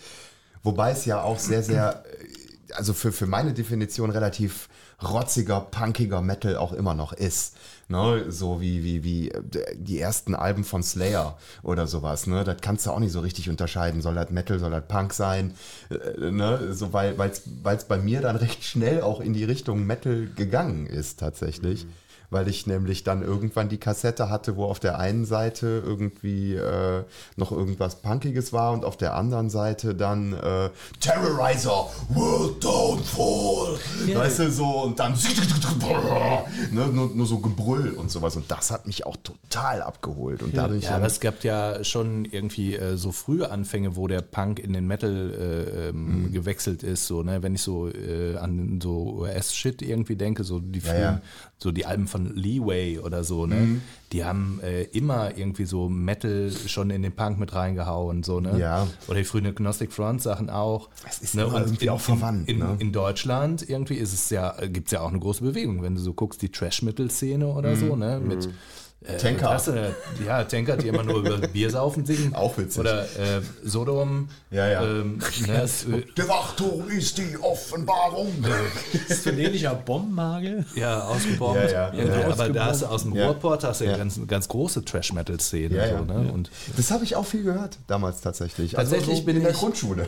Wobei es ja auch sehr, sehr, äh, also für, für meine Definition relativ rotziger, punkiger Metal auch immer noch ist. Ne? So wie, wie, wie äh, die ersten Alben von Slayer oder sowas. Ne? Das kannst du auch nicht so richtig unterscheiden. Soll das Metal, soll das Punk sein? Äh, ne? so, weil es bei mir dann recht schnell auch in die Richtung Metal gegangen ist tatsächlich weil ich nämlich dann irgendwann die Kassette hatte, wo auf der einen Seite irgendwie äh, noch irgendwas Punkiges war und auf der anderen Seite dann äh, Terrorizer, World Downfall, weißt du, so und dann ne, nur, nur so Gebrüll und sowas und das hat mich auch total abgeholt und da bin ich Ja, aber es gab ja schon irgendwie äh, so frühe Anfänge, wo der Punk in den Metal äh, ähm, gewechselt ist. So, ne? Wenn ich so äh, an so US-Shit irgendwie denke, so die frühen, ja. So die Alben von Leeway oder so, ne? Die haben äh, immer irgendwie so Metal schon in den Punk mit reingehauen, so, ne? Ja. Oder die frühen Agnostic Front Sachen auch. Es ist ne? irgendwie in, auch verwandt, In, in, ne? in Deutschland irgendwie ist es ja, gibt es ja auch eine große Bewegung, wenn du so guckst, die Trash-Metal-Szene oder Mhm. so, ne? Mit Tanker. Hast du, ja, Tanker, die immer nur über Biersaufen singen. Auch witzig. Oder äh, Sodom. Ja, ja. Ähm, ne, äh, Der Wachturm ist die Offenbarung. Venetischer Bombenhagel. ja, ausgebombt. Ja, ja. Ja, Ja, aber da hast du aus dem Ja. Ruhrport hast du ja. Ganz, ganz große Trash-Metal-Szene. Ja, ja. so, ne? Und Das habe ich auch viel gehört damals tatsächlich. Tatsächlich also so bin in der ich- Grundschule.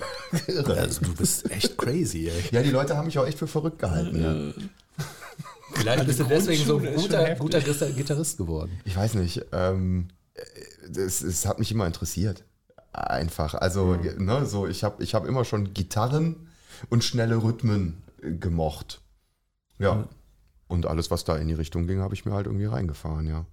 also, du bist echt crazy, ey. Ja, die Leute haben mich auch echt für verrückt gehalten. Ja. Vielleicht bist du deswegen so ein guter, guter Gitar- Gitarrist geworden. Ich weiß nicht. Ähm, es, es hat mich immer interessiert. Einfach. Also, ne, so, ich habe ich hab immer schon Gitarren und schnelle Rhythmen äh, gemocht. Ja. Und alles, was da in die Richtung ging, habe ich mir halt irgendwie reingefahren, ja.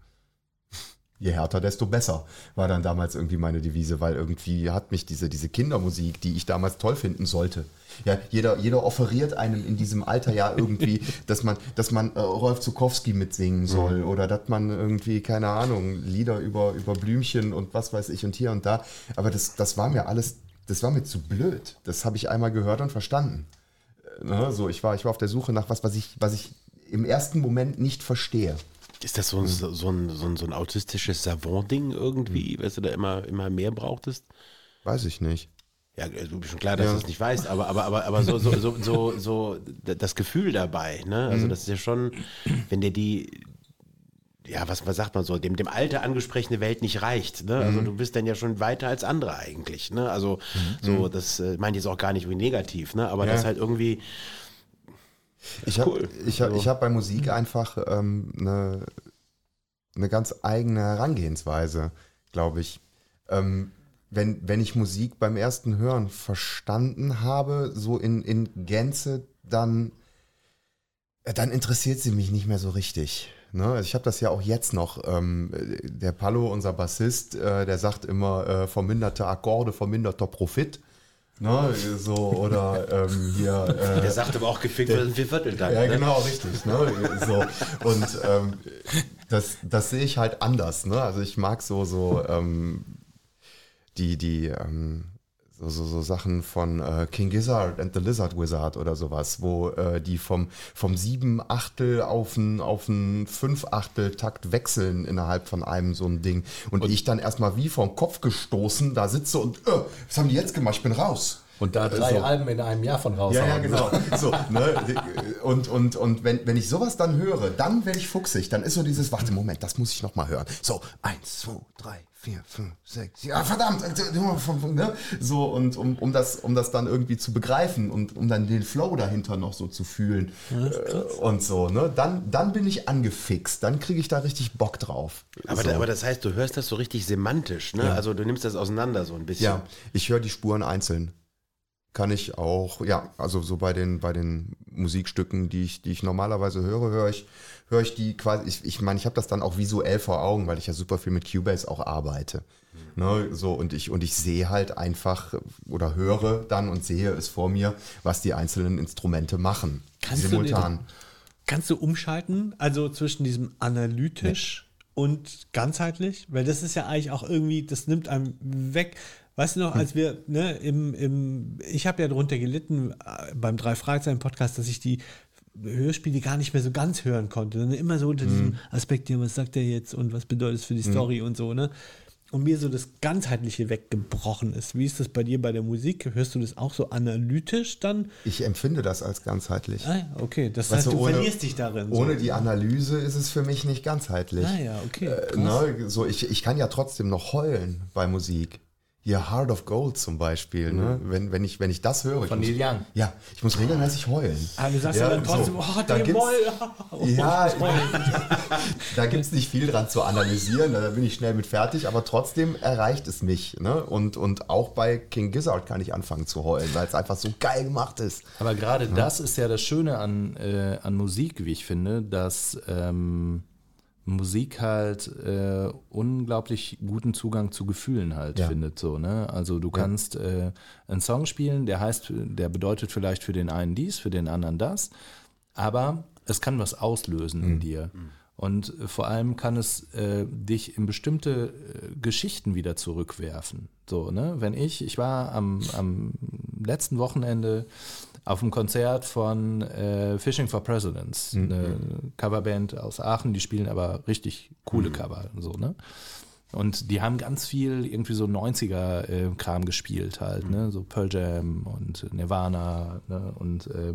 Je härter, desto besser, war dann damals irgendwie meine Devise, weil irgendwie hat mich diese, diese Kindermusik, die ich damals toll finden sollte. Ja, jeder, jeder offeriert einem in diesem Alter ja irgendwie, dass man, dass man äh, Rolf Zukowski mitsingen soll oder dass man irgendwie, keine Ahnung, Lieder über, über Blümchen und was weiß ich und hier und da. Aber das, das war mir alles, das war mir zu blöd. Das habe ich einmal gehört und verstanden. Äh, Ne, so, ich war, ich war auf der Suche nach was, was ich, was ich im ersten Moment nicht verstehe. Ist das so ein, so ein, so ein, so ein autistisches Savant-Ding irgendwie, was du da immer, immer mehr brauchtest? Weiß ich nicht. Ja, du bist schon klar, dass Ja. du es nicht weißt, aber, aber, aber, aber so, so, so, so, so das Gefühl dabei, ne? Also das ist ja schon, wenn dir die, ja, was, was sagt man so, dem, dem Alter angesprochene Welt nicht reicht, ne? Also du bist dann ja schon weiter als andere eigentlich, ne? Also so, das äh, meine ich jetzt auch gar nicht wie negativ, ne? Aber Ja. das halt irgendwie, Ich habe cool. ich hab, Also- ich hab bei Musik einfach ähm, eine, eine ganz eigene Herangehensweise, glaube ich. Ähm, wenn, wenn ich Musik beim ersten Hören verstanden habe, so in, in Gänze, dann, äh, dann interessiert sie mich nicht mehr so richtig. Ne? Also ich habe das ja auch jetzt noch. Ähm, der Palo, unser Bassist, äh, der sagt immer, äh, verminderte Akkorde, verminderter Profit. Ne? So, oder ähm, hier. Äh, der sagt aber auch gefickt, wir sind vier Vierteltakt. ja, ne? genau, richtig. Ne? So. Und ähm, das, das sehe ich halt anders. Ne? Also ich mag so, so ähm, die, die ähm, so, so, so Sachen von äh, King Gizzard and the Lizard Wizard oder sowas, wo äh, die vom, vom sieben Achtel auf ein, auf ein fünf Achtel Takt wechseln innerhalb von einem so ein Ding. Und, ich dann erstmal wie vom Kopf gestoßen da sitze und äh, was haben die jetzt gemacht? Ich bin raus. Und da drei So. Alben in einem Jahr von raus. Ja, ja, genau. So, ne? Und, und, und wenn, wenn ich sowas dann höre, dann werde ich fuchsig. Dann ist so dieses, warte, Moment, das muss ich noch mal hören. So, eins, zwei, drei, vier, fünf, sechs. Ja, verdammt. Ne? So, und um, um, das, um das dann irgendwie zu begreifen und um dann den Flow dahinter noch so zu fühlen äh, und so, ne? Dann, dann bin ich angefixt. Dann kriege ich da richtig Bock drauf. Aber, so. da, aber das heißt, du hörst das so richtig semantisch, ne? Also du nimmst das auseinander so ein bisschen. Ja, ich höre die Spuren einzeln. Kann ich auch, ja, also so bei den, bei den Musikstücken, die ich, die ich normalerweise höre, höre ich, höre ich die quasi, ich ich, meine, ich habe das dann auch visuell vor Augen, weil ich ja super viel mit Cubase auch arbeite. Ne, so, und ich, und ich sehe halt einfach oder höre dann und sehe es vor mir, was die einzelnen Instrumente machen. Kannst du simultan. Kannst du umschalten, also zwischen diesem analytisch und ganzheitlich? Weil das ist ja eigentlich auch irgendwie, das nimmt einem weg. Weißt du noch, als wir, ne, im, im, ich habe ja darunter gelitten äh, beim drei Fragezeichen Podcast, dass ich die Hörspiele gar nicht mehr so ganz hören konnte, sondern immer so unter diesem Aspekt, ja, was sagt er jetzt und was bedeutet es für die Story und so, ne? Und mir so das Ganzheitliche weggebrochen ist. Wie ist das bei dir bei der Musik? Hörst du das auch so analytisch dann? Ich empfinde das als ganzheitlich. Ah ja, okay. Das Weißt heißt, du ohne- verlierst dich darin. so. Ohne die Analyse ist es für mich nicht ganzheitlich. Ah ja, okay. Äh, ne, so ich, ich kann ja trotzdem noch heulen bei Musik. Hier Heart of Gold zum Beispiel, ne? wenn, wenn, ich, wenn ich das höre. ich Von muss, Neil Young. Ja, ich muss regelmäßig heulen. Ah, du sagst Ja, ja, dann trotzdem, so. oh, Da gibt's-. Oh, Ja, da gibt es nicht viel dran zu analysieren, da bin ich schnell mit fertig, aber trotzdem erreicht es mich. Ne? Und, und auch bei King Gizzard kann ich anfangen zu heulen, weil es einfach so geil gemacht ist. Aber gerade das ist ja das Schöne an, äh, an Musik, wie ich finde, dass ähm, Musik halt äh, unglaublich guten Zugang zu Gefühlen halt Ja. findet. So, ne? Also du kannst äh, einen Song spielen, der heißt, der bedeutet vielleicht für den einen dies, für den anderen das, aber es kann was auslösen in dir. Und äh, vor allem kann es äh, dich in bestimmte äh, Geschichten wieder zurückwerfen. So, ne? Wenn ich, ich war am, am letzten Wochenende auf dem Konzert von äh, Fishing for Presidents, eine Coverband aus Aachen, die spielen aber richtig coole Cover und so, ne? Und die haben ganz viel irgendwie so 90er-Kram gespielt halt, ne? So Pearl Jam und Nirvana, ne? Und, äh,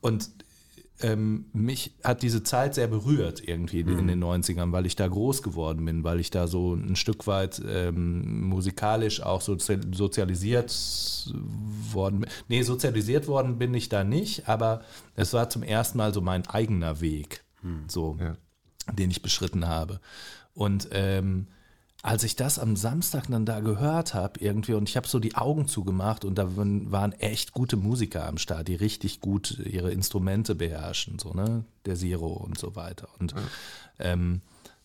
und ähm, mich hat diese Zeit sehr berührt irgendwie in den 90ern, weil ich da groß geworden bin, weil ich da so ein Stück weit ähm, musikalisch auch sozi sozialisiert worden bin. Nee, sozialisiert worden bin ich da nicht, aber es war zum ersten Mal so mein eigener Weg, so, Ja. den ich beschritten habe. Und ähm, als ich das am Samstag dann da gehört habe, irgendwie, und ich habe so die Augen zugemacht und da waren echt gute Musiker am Start, die richtig gut ihre Instrumente beherrschen, so, ne? Der Zero und so weiter. Und ähm,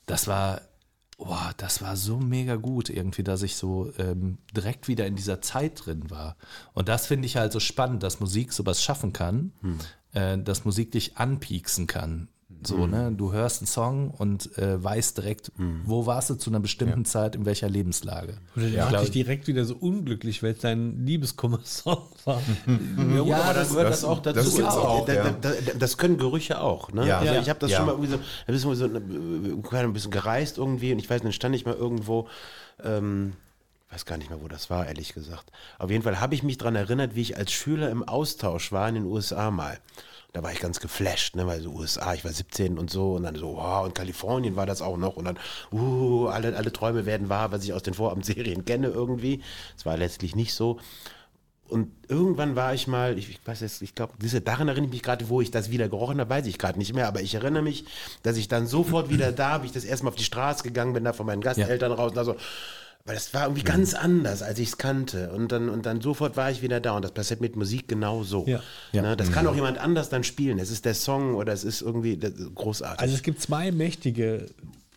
das war, boah, das war so mega gut irgendwie, dass ich so ähm, direkt wieder in dieser Zeit drin war. Und das finde ich halt so spannend, dass Musik sowas schaffen kann, äh, dass Musik dich anpieksen kann. So, ne? Du hörst einen Song und äh, weißt direkt, wo warst du zu einer bestimmten Zeit, in welcher Lebenslage. Oder der Ich macht dich direkt wieder so unglücklich, weil es dein Liebeskummer-Song war. Ja, gut, aber dann gehört das, das- auch dazu. das auch, Da- ja. da- da- das können Gerüche auch. Ne? Ja. Also Ja. ich habe das Ja. schon mal irgendwie so, ein bisschen, so äh, ein bisschen gereist irgendwie und ich weiß, dann stand ich mal irgendwo, ähm, ich weiß gar nicht mehr, wo das war, ehrlich gesagt. Auf jeden Fall habe ich mich daran erinnert, wie ich als Schüler im Austausch war in den USA mal. Da war ich ganz geflasht, ne, weil so USA, ich war 17 und so und dann so, wow, und Kalifornien war das auch noch und dann, uh, alle, alle Träume werden wahr, was ich aus den Vorabendserien kenne irgendwie. Es war letztlich nicht so. Und irgendwann war ich mal, ich, ich weiß jetzt, ich glaube, daran erinnere ich mich gerade, wo ich das wieder gerochen habe, weiß ich gerade nicht mehr, aber ich erinnere mich, dass ich dann sofort wieder da, wie ich das erste Mal auf die Straße gegangen bin, da von meinen Gasteltern raus, und da so, weil das war irgendwie ganz anders, als ich es kannte. Und dann, und dann sofort war ich wieder da. Und das passiert mit Musik genauso. Ja. Ja. Ne, das kann auch jemand anders dann spielen. Es ist der Song oder es ist irgendwie großartig. Also es gibt zwei mächtige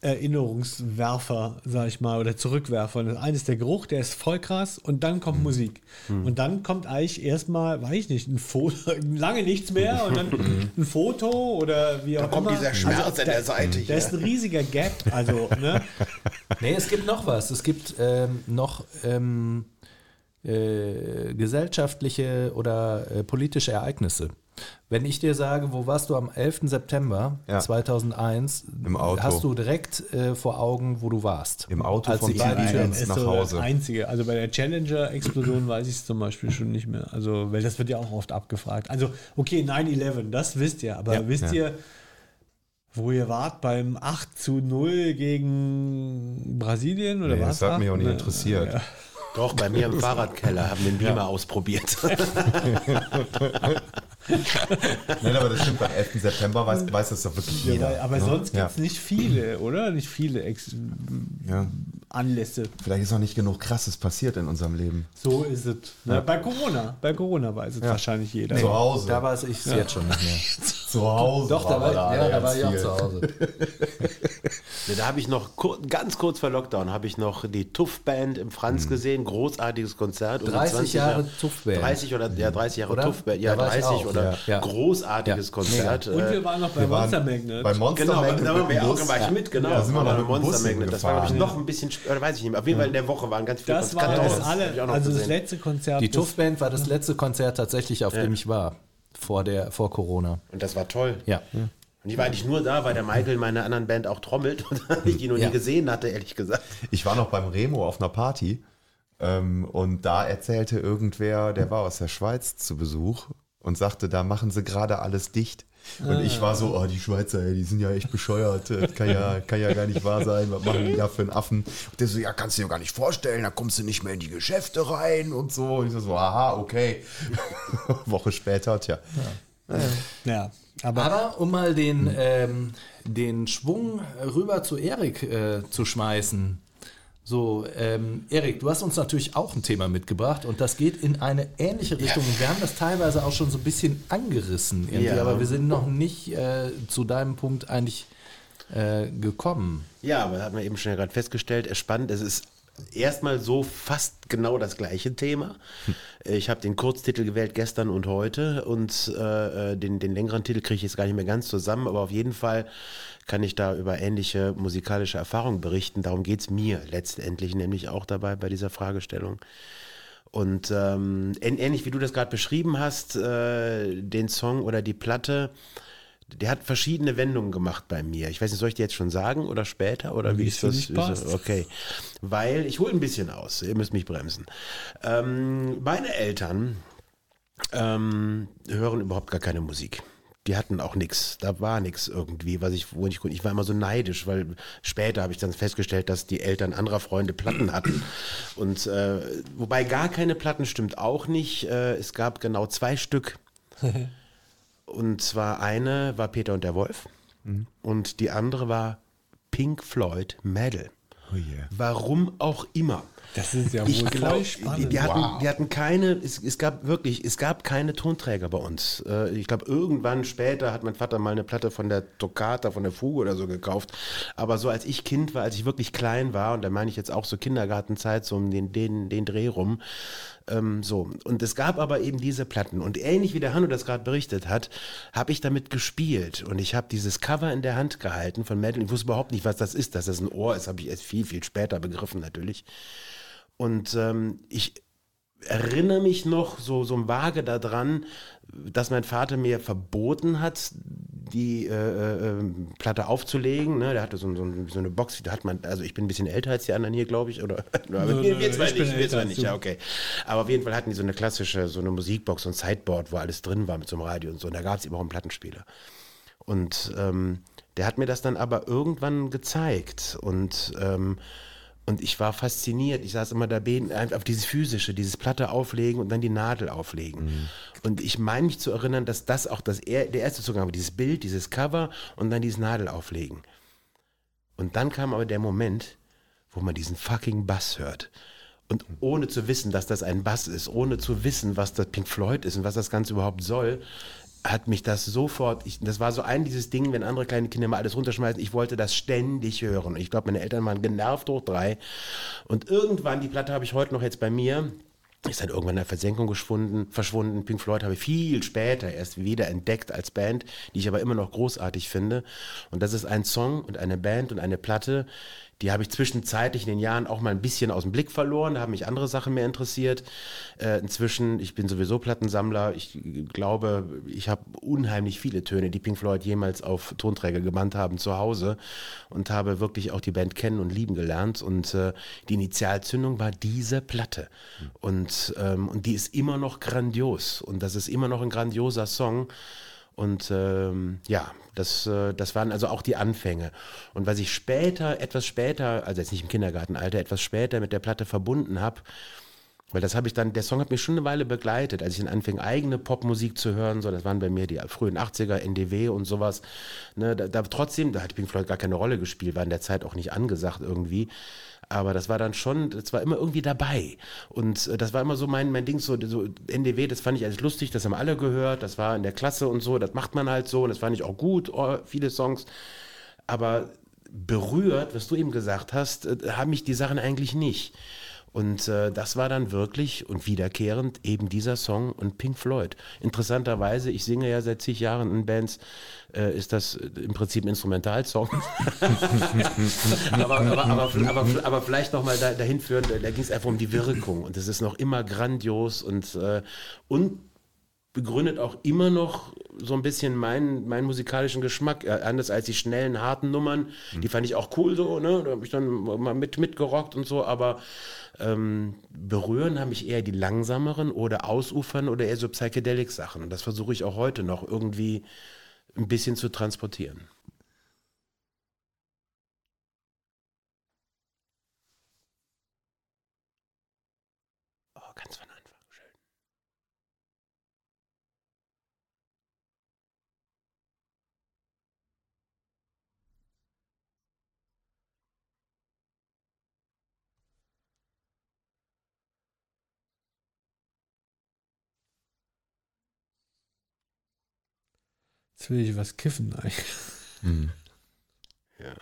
Erinnerungswerfer, sag ich mal, oder Zurückwerfer. Das eine ist der Geruch, der ist voll krass und dann kommt Musik. Und dann kommt eigentlich erstmal, weiß ich nicht, ein Foto, lange nichts mehr und dann ein Foto oder wie auch kommt immer. dieser Schmerz also, an der Seite Da hier. ist ein riesiger Gap, also, ne? Nee, es gibt noch was. Es gibt ähm, noch ähm, äh, gesellschaftliche oder äh, politische Ereignisse. Wenn ich dir sage, wo warst du am 11. September Ja. 2001, Im Auto. hast du direkt äh, vor Augen, wo du warst. Im Auto Als ins- ist nach so Hause. das Einzige. Also bei der Challenger-Explosion weiß ich es zum Beispiel schon nicht mehr. Also, weil das wird ja auch oft abgefragt. Also, okay, 9-11, das wisst ihr, aber Ja. wisst Ja. ihr, wo ihr wart beim 8 zu 0 gegen Brasilien oder Nee, was? das hat mich auch nicht Ne, interessiert. ja. Doch, bei mir im Fahrradkeller haben den Beamer ausprobiert. Nein, aber das stimmt, beim 11. September weiß, weiß das doch wirklich Ja, jeder. weil- aber ne? sonst ja. gibt es nicht viele, oder? Nicht viele Ex Ja. Anlässe. Vielleicht ist noch nicht genug Krasses passiert in unserem Leben. So ist es. Ne? Bei Corona. Bei Corona weiß es wahrscheinlich jeder. Zu Hause. Da weiß ich es jetzt schon nicht mehr. zu Hause. Doch, da war, gerade ja, da war ich auch zu Hause. Ja, Da habe ich noch ganz kurz vor Lockdown habe ich noch die Tuff Band im Franz gesehen, großartiges Konzert. Um 30 20 Jahre Tuff Band. 30 oder ja 30 Jahre Oder? Tuff Band, ja Da war ich 30 auch, oder ja. Ja. großartiges Ja. Konzert. Und wir waren noch bei Monster Magnet. Bei Monster Genau, Magnet da waren wir auch, Bus. da war ich mit, genau. Da sind wir noch bei Monster Magnet. Das war, glaube ich, noch ein bisschen, sp- oder weiß ich nicht mehr. Auf jeden Fall in der Woche waren ganz viele das war Konzerte. das hab ich alle, auch noch also das gesehen. letzte Konzert. Die das- Tuff Band war das letzte Konzert tatsächlich, auf dem ich war. Vor, der, vor Corona. Und das war toll. Ja. Und ich war eigentlich nur da, weil der Michael in meiner anderen Band auch trommelt und ich die noch Ja. nie gesehen hatte, ehrlich gesagt. Ich war noch beim Remo auf einer Party ähm, und da erzählte irgendwer, der war aus der Schweiz zu Besuch und sagte, da machen sie gerade alles dicht. Und ich war so, oh, die Schweizer, ey, die sind ja echt bescheuert. Das kann ja, kann ja gar nicht wahr sein. Was machen die da für einen Affen? Und der so, ja, kannst du dir gar nicht vorstellen, da kommst du nicht mehr in die Geschäfte rein und so. Und ich so, aha, okay. Woche später, tja. Ja, aber, Aber um mal den, ähm, den Schwung rüber zu Erik äh, zu schmeißen. So, ähm, Erik, du hast uns natürlich auch ein Thema mitgebracht und das geht in eine ähnliche Richtung. Wir haben das teilweise auch schon so ein bisschen angerissen, Ja. aber wir sind noch nicht äh, zu deinem Punkt eigentlich äh, gekommen. Ja, aber hat man eben schon ja gerade festgestellt, es ist spannend. Es ist erstmal so fast genau das gleiche Thema. Ich habe den Kurztitel gewählt gestern und heute und äh, den, den längeren Titel kriege ich jetzt gar nicht mehr ganz zusammen, aber auf jeden Fall kann ich da über ähnliche musikalische Erfahrungen berichten. Darum geht es mir letztendlich nämlich auch dabei bei dieser Fragestellung. Und ähm, ähn- ähnlich wie du das gerade beschrieben hast, äh, den Song oder die Platte, der hat verschiedene Wendungen gemacht bei mir. Ich weiß nicht, soll ich dir jetzt schon sagen oder später oder wie Wie Ist das- passt. Okay, weil ich hole ein bisschen aus. Ihr müsst mich bremsen. Ähm, meine Eltern ähm, hören überhaupt gar keine Musik. Die hatten auch nichts, da war nichts irgendwie, was ich, wo ich, ich war immer so neidisch, weil später habe ich dann festgestellt, dass die Eltern anderer Freunde Platten hatten. Und äh, wobei gar keine Platten stimmt auch nicht. Äh, es gab genau zwei Stück. Und zwar eine war Peter und der Wolf und die andere war Pink Floyd Medal. Oh yeah. Warum auch immer. Das ist ja Ich wohl die, spannend. die, hatten, Wow. die hatten keine, es, es gab wirklich, es gab keine Tonträger bei uns. Äh, ich glaube, irgendwann später hat mein Vater mal eine Platte von der Toccata, von der Fuge oder so gekauft. Aber so als ich Kind war, als ich wirklich klein war, und da meine ich jetzt auch so Kindergartenzeit, so um den, den, den Dreh rum, ähm, so. Und es gab aber eben diese Platten. Und ähnlich wie der Hanno das gerade berichtet hat, habe ich damit gespielt. Und ich habe dieses Cover in der Hand gehalten von Madeline. Ich wusste überhaupt nicht, was das ist. Dass das ein Ohr ist, habe ich erst viel, viel später begriffen natürlich. Und ähm, ich erinnere mich noch so, so vage daran, dass mein Vater mir verboten hat, die äh, äh, Platte aufzulegen. Ne? Der hatte so, so, so eine Box, da hat man, also ich bin ein bisschen älter als die anderen hier, glaube ich, oder? Aber Nö, wir, nö, wir zwei ich nicht, wir zwei nicht, ja, okay. Aber auf jeden Fall hatten die so eine klassische, so eine Musikbox, so ein Sideboard, wo alles drin war mit so einem Radio und so. Und da gab es eben auch einen Plattenspieler. Und ähm, der hat mir das dann aber irgendwann gezeigt. Und, ähm, und ich war fasziniert. Ich saß immer da beten, auf dieses physische, dieses Platte auflegen und dann die Nadel auflegen. Und ich meine mich zu erinnern, dass das auch das er, der erste Zugang war, dieses Bild, dieses Cover und dann dieses Nadel auflegen. Und dann kam aber der Moment, wo man diesen fucking Bass hört. Und ohne zu wissen, dass das ein Bass ist, ohne zu wissen, was das Pink Floyd ist und was das Ganze überhaupt soll, hat mich das sofort, ich, das war so ein dieses Ding, wenn andere kleine Kinder mal alles runterschmeißen, ich wollte das ständig hören. Ich glaube, meine Eltern waren genervt hoch drei. Und irgendwann, die Platte habe ich heute noch jetzt bei mir, ist dann irgendwann in der Versenkung geschwunden, verschwunden. Pink Floyd habe ich viel später erst wieder entdeckt als Band, die ich aber immer noch großartig finde. Und das ist ein Song und eine Band und eine Platte, die habe ich zwischenzeitlich in den Jahren auch mal ein bisschen aus dem Blick verloren. Da haben mich andere Sachen mehr interessiert. Äh, inzwischen, ich bin sowieso Plattensammler. Ich glaube, ich habe unheimlich viele Töne, die Pink Floyd jemals auf Tonträger gebannt haben, zu Hause und habe wirklich auch die Band kennen und lieben gelernt. Und äh, die Initialzündung war diese Platte. Und, ähm, und die ist immer noch grandios. Und das ist immer noch ein grandioser Song. Und ähm, ja, das, äh, das waren also auch die Anfänge. Und was ich später, etwas später, also jetzt nicht im Kindergartenalter, etwas später mit der Platte verbunden habe, weil das habe ich dann, der Song hat mich schon eine Weile begleitet, als ich dann anfing, eigene Popmusik zu hören, so, das waren bei mir die frühen 80er, NDW und sowas. Ne, da, da, trotzdem, da hat Pink Floyd gar keine Rolle gespielt, war in der Zeit auch nicht angesagt irgendwie. Aber das war dann schon, das war immer irgendwie dabei. Und äh, das war immer so mein, mein Ding, so, so NDW, das fand ich alles lustig, das haben alle gehört, das war in der Klasse und so, das macht man halt so und das fand ich auch gut, oh, viele Songs. Aber berührt, was du eben gesagt hast, äh, haben mich die Sachen eigentlich nicht. Und äh, das war dann wirklich und wiederkehrend eben dieser Song und Pink Floyd. Interessanterweise, ich singe ja seit zig Jahren in Bands, äh, ist das äh, im Prinzip ein Instrumentalsong. aber, aber, aber, aber, aber vielleicht nochmal da, dahin führen, da ging es einfach um die Wirkung. Und es ist noch immer grandios und, äh, und begründet auch immer noch so ein bisschen meinen, meinen musikalischen Geschmack. Äh, anders als die schnellen, harten Nummern. Die fand ich auch cool so, ne? Da habe ich dann mal mit, mitgerockt und so, aber ähm, berühren haben mich eher die langsameren oder ausufern oder eher so Psychedelic-Sachen. Und das versuche ich auch heute noch irgendwie ein bisschen zu transportieren. Oh, ganz von Anfang. Schön. Jetzt will ich was kiffen eigentlich. Ja.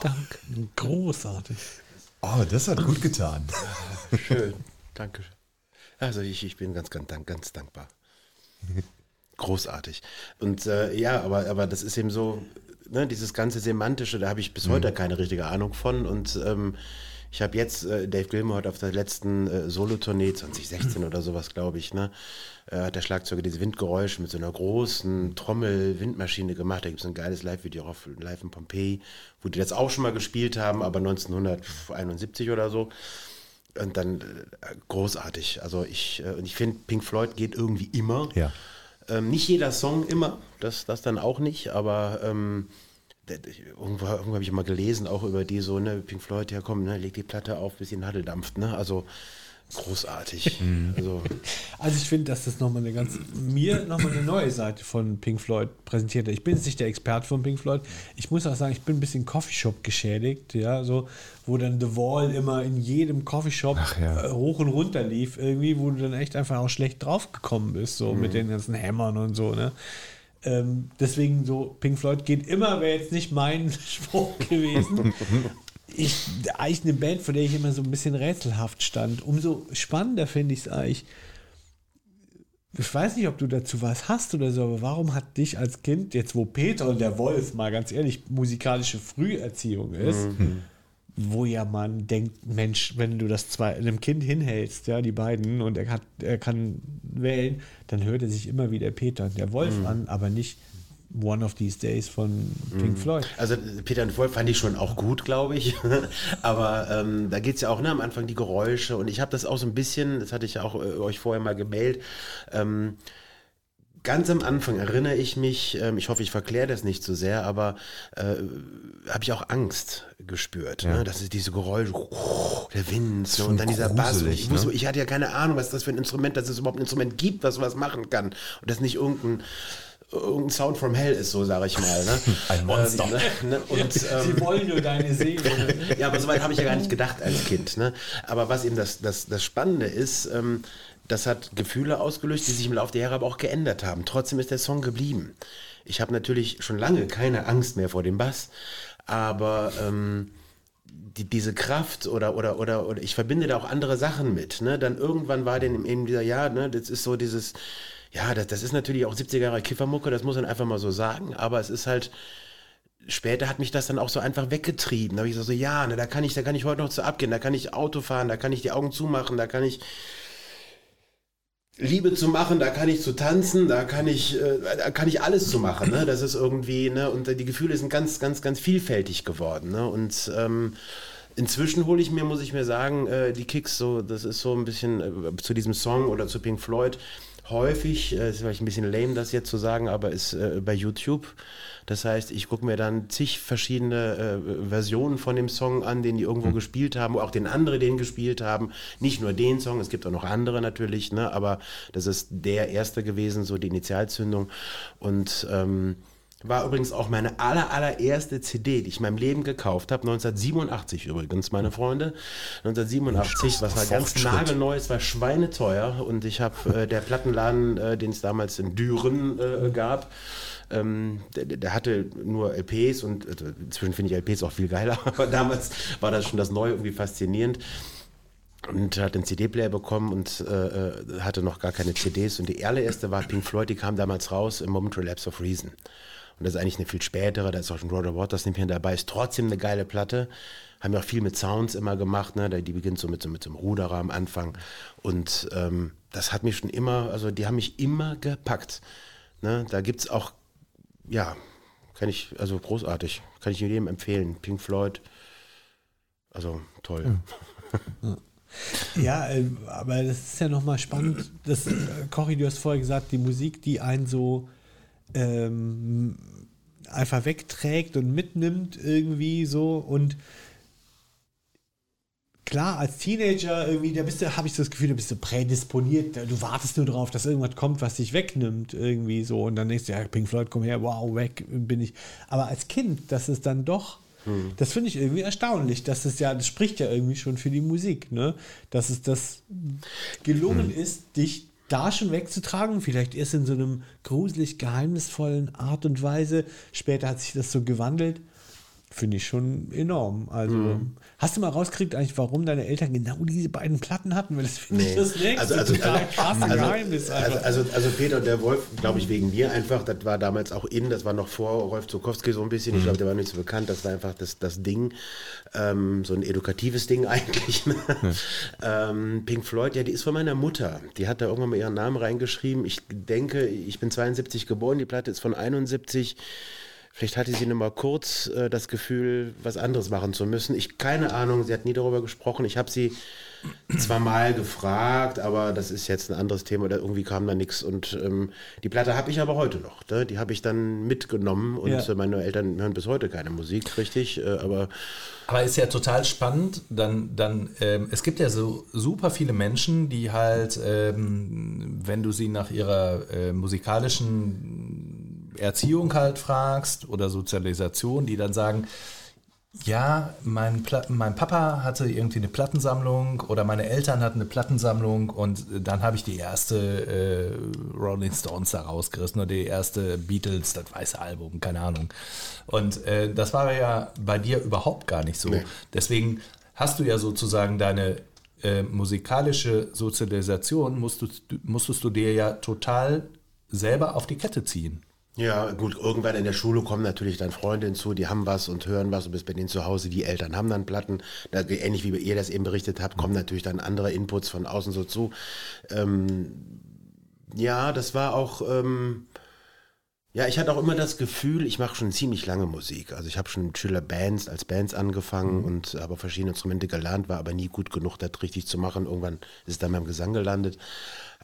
Dank. Großartig. Oh, das hat gut getan. Schön. Dankeschön. Also ich, ich bin ganz, ganz, dank- ganz dankbar. Großartig. Und äh, ja, aber, aber das ist eben so, ne, dieses ganze Semantische, da habe ich bis heute keine richtige Ahnung von. Und ähm, ich habe jetzt, äh, Dave Gilmour hat auf der letzten äh, Solo-Tournee, 2016 oder sowas, glaube ich, ne, äh, hat der Schlagzeuger diese Windgeräusche mit so einer großen Trommel-Windmaschine gemacht. Da gibt es ein geiles Live-Video auf Live in Pompeii, wo die das auch schon mal gespielt haben, aber 1971 oder so. Und dann äh, großartig. Also ich, äh, und ich finde, Pink Floyd geht irgendwie immer. Ja. Ähm, nicht jeder Song immer, das, das dann auch nicht, aber ähm, irgendwo, irgendwo habe ich mal gelesen, auch über die so, ne, Pink Floyd, ja komm, ne, leg die Platte auf, bis sie Nadel dampft, ne? Also großartig. Also Also ich finde, dass das nochmal eine ganz, mir nochmal eine neue Seite von Pink Floyd präsentiert hat. Ich bin jetzt nicht der Experte von Pink Floyd. Ich muss auch sagen, ich bin ein bisschen Coffeeshop geschädigt, ja, so, wo dann The Wall immer in jedem Coffeeshop ja. äh, hoch und runter lief, irgendwie, wo du dann echt einfach auch schlecht draufgekommen bist, so mit den ganzen Hämmern und so, ne. Ähm, deswegen so, Pink Floyd geht immer, wäre jetzt nicht mein Spruch gewesen. ich, eigentlich eine Band, vor der ich immer so ein bisschen rätselhaft stand. Umso spannender finde ich es eigentlich. Ich weiß nicht, ob du dazu was hast oder so, aber warum hat dich als Kind, jetzt wo Peter und der Wolf mal ganz ehrlich musikalische Früherziehung ist, wo ja man denkt, Mensch, wenn du das zwei, einem Kind hinhältst, ja, die beiden, und er, hat, er kann wählen, dann hört er sich immer wieder Peter und der Wolf an, aber nicht One of These Days von Pink Floyd. Also Peter und Wolf fand ich schon auch gut, glaube ich. Aber ähm, da geht es ja auch ne, am Anfang die Geräusche und ich habe das auch so ein bisschen, das hatte ich ja auch äh, euch vorher mal gemailt, ähm, ganz am Anfang erinnere ich mich, ähm, ich hoffe, ich verkläre das nicht zu sehr, aber äh, habe ich auch Angst gespürt. Ne? Das ist diese Geräusche, der Wind schon und dann dieser Bass. Ich, wusste, ne? ich hatte ja keine Ahnung, was das für ein Instrument, dass es überhaupt ein Instrument gibt, was sowas machen kann. Und das nicht irgendein irgendein Sound from Hell ist, so sage ich mal. Ne? Ein Monster. Ähm, ne? Und, ähm, wollen nur deine Seele. ja, aber soweit habe ich ja gar nicht gedacht als Kind. Ne? Aber was eben das, das, das Spannende ist, ähm, das hat Gefühle ausgelöst, die sich im Laufe der Jahre aber auch geändert haben. Trotzdem ist der Song geblieben. Ich habe natürlich schon lange keine Angst mehr vor dem Bass, aber ähm, die, diese Kraft oder, oder, oder, oder ich verbinde da auch andere Sachen mit. Ne? Dann irgendwann war denn eben dieser, ja, ne, das ist so dieses, ja, das, das ist natürlich auch 70er Jahre Kiffermucke, das muss man einfach mal so sagen, aber es ist halt, später hat mich das dann auch so einfach weggetrieben. Da habe ich gesagt, so, ja, ne, da kann ich, da kann ich heute noch zu abgehen, da kann ich Auto fahren, da kann ich die Augen zumachen, da kann ich Liebe zu machen, da kann ich zu tanzen, da kann ich, äh, da kann ich alles zu machen. Ne? Das ist irgendwie, ne, und die Gefühle sind ganz, ganz, ganz vielfältig geworden. Ne? Und ähm, inzwischen hole ich mir, muss ich mir sagen, äh, die Kicks so, das ist so ein bisschen äh, zu diesem Song oder zu Pink Floyd häufig, äh, ist vielleicht ein bisschen lame, das jetzt zu sagen, aber ist äh, bei YouTube. Das heißt, ich gucke mir dann zig verschiedene äh, Versionen von dem Song an, den die irgendwo Hm. gespielt haben, auch den andere den gespielt haben. Nicht nur den Song, es gibt auch noch andere natürlich, ne? aber das ist der erste gewesen, so die Initialzündung. Und ähm, war übrigens auch meine aller, allererste CD, die ich in meinem Leben gekauft habe, 1987 übrigens, meine Freunde. 1987, was war ganz nagelneu, es war schweineteuer und ich habe äh, der Plattenladen, äh, den es damals in Düren äh, gab, ähm, der, der hatte nur LPs und äh, inzwischen finde ich LPs auch viel geiler, aber damals war das schon das Neue irgendwie faszinierend und hat einen CD-Player bekommen und äh, äh, hatte noch gar keine CDs. Und die allererste war Pink Floyd, die kam damals raus im Momentary Lapse of Reason. Und das ist eigentlich eine viel spätere, da ist auch schon Roger Waters nicht mehr dabei, ist trotzdem eine geile Platte. Haben ja auch viel mit Sounds immer gemacht, ne? Die beginnt so mit so, mit so einem Ruderer am Anfang. Und ähm, das hat mich schon immer, also die haben mich immer gepackt. Ne? Da gibt es auch, ja, kann ich, also großartig, kann ich jedem empfehlen. Pink Floyd, also toll. Ja, äh, aber das ist ja nochmal spannend. Das, äh, Cory, du hast vorher gesagt, die Musik, die einen so ähm, einfach wegträgt und mitnimmt irgendwie so und klar, als Teenager irgendwie, da bist du, habe ich so das Gefühl, da bist du prädisponiert, du wartest nur drauf, dass irgendwas kommt, was dich wegnimmt irgendwie so und dann denkst du, ja, Pink Floyd, komm her, wow, weg bin ich. Aber als Kind, das ist dann doch, das finde ich irgendwie erstaunlich, dass es ja, das spricht ja irgendwie schon für die Musik, ne, dass es das gelungen ist, dich da schon wegzutragen, vielleicht erst in so einem gruselig geheimnisvollen Art und Weise, später hat sich das so gewandelt. Finde ich schon enorm. Also, hast du mal rausgekriegt, eigentlich, warum deine Eltern genau diese beiden Platten hatten? Weil das finde ich Nee. das nächste Also, also, total krasse also, Geheimnis. also, einfach. also, also Peter und der Wolf, glaube ich, wegen mir einfach, das war damals auch in, das war noch vor Rolf Zukowski so ein bisschen, ich glaube, der war nicht so bekannt, das war einfach das, das Ding, ähm, so ein edukatives Ding eigentlich. Ne? ähm, Pink Floyd, ja, die ist von meiner Mutter, die hat da irgendwann mal ihren Namen reingeschrieben, ich denke, ich bin 72 geboren, die Platte ist von 71, Vielleicht hatte sie nur mal kurz äh, das Gefühl, was anderes machen zu müssen. Ich keine Ahnung, sie hat nie darüber gesprochen. Ich habe sie zwar mal gefragt, aber das ist jetzt ein anderes Thema oder irgendwie kam da nichts. Und ähm, die Platte habe ich aber heute noch. Ne? Die habe ich dann mitgenommen und Ja. äh, meine Eltern hören bis heute keine Musik, richtig. Äh, aber Aber ist ja total spannend. Dann, dann, ähm, es gibt ja so super viele Menschen, die halt, ähm, wenn du sie nach ihrer äh, musikalischen Erziehung halt fragst oder Sozialisation, die dann sagen, ja, mein, mein Papa hatte irgendwie eine Plattensammlung oder meine Eltern hatten eine Plattensammlung und dann habe ich die erste äh, Rolling Stones da rausgerissen oder die erste Beatles, das weiße Album, keine Ahnung. Und äh, das war ja bei dir überhaupt gar nicht so. Nee. Deswegen hast du ja sozusagen deine äh, musikalische Sozialisation, musstest, musstest du dir ja total selber auf die Kette ziehen. Ja, gut, irgendwann in der Schule kommen natürlich dann Freunde hinzu, die haben was und hören was und bist bei denen zu Hause, die Eltern haben dann Platten. Da, ähnlich wie ihr das eben berichtet habt, kommen natürlich dann andere Inputs von außen so zu. Ähm, ja, das war auch, ähm, ja, ich hatte auch immer das Gefühl, ich mache schon ziemlich lange Musik. Also ich habe schon mit Schüler Bands als Bands angefangen und habe verschiedene Instrumente gelernt, war aber nie gut genug, das richtig zu machen. Irgendwann ist es dann beim Gesang gelandet.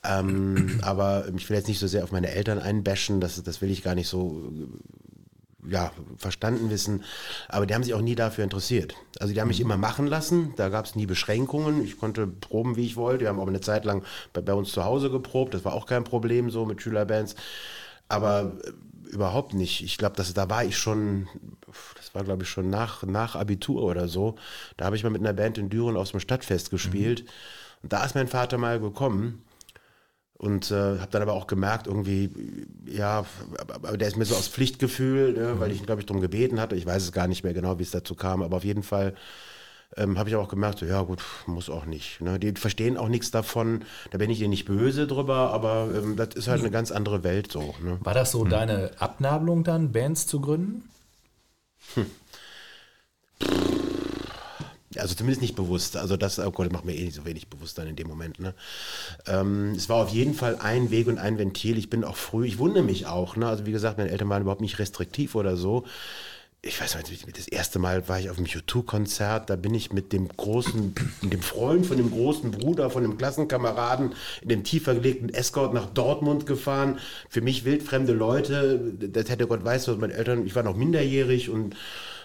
Ähm, aber ich will jetzt nicht so sehr auf meine Eltern einbashen, das, das will ich gar nicht so äh, ja, verstanden wissen. Aber die haben sich auch nie dafür interessiert. Also die haben mich immer machen lassen, da gab es nie Beschränkungen. Ich konnte proben, wie ich wollte. Wir haben auch eine Zeit lang bei, bei uns zu Hause geprobt, das war auch kein Problem so mit Schülerbands. Aber äh, überhaupt nicht. Ich glaube, da war ich schon, das war glaube ich schon nach, nach Abitur oder so. Da habe ich mal mit einer Band in Düren aus dem Stadtfest gespielt. Und da ist mein Vater mal gekommen. Und äh, habe dann aber auch gemerkt, irgendwie, ja, aber der ist mir so aus Pflichtgefühl, ne, weil ich ihn, glaube ich, darum gebeten hatte. Ich weiß es gar nicht mehr genau, wie es dazu kam, aber auf jeden Fall ähm, habe ich auch gemerkt, so, ja gut, muss auch nicht. Ne? Die verstehen auch nichts davon. Da bin ich dir nicht böse drüber, aber ähm, das ist halt eine ganz andere Welt so. Ne? War das so deine Abnabelung dann, Bands zu gründen? Also zumindest nicht bewusst. Also das, oh Gott, macht mir eh nicht so wenig bewusst dann in dem Moment. Ne? Ähm, es war auf jeden Fall ein Weg und ein Ventil. Ich bin auch früh, ich wundere mich auch. Ne? Also wie gesagt, meine Eltern waren überhaupt nicht restriktiv oder so. Ich weiß nicht, das erste Mal war ich auf einem U2-Konzert, da bin ich mit dem großen, mit dem Freund von dem großen Bruder, von dem Klassenkameraden in dem tiefer gelegten Escort nach Dortmund gefahren. Für mich wildfremde Leute, das hätte Gott weiß, was meine Eltern, ich war noch minderjährig und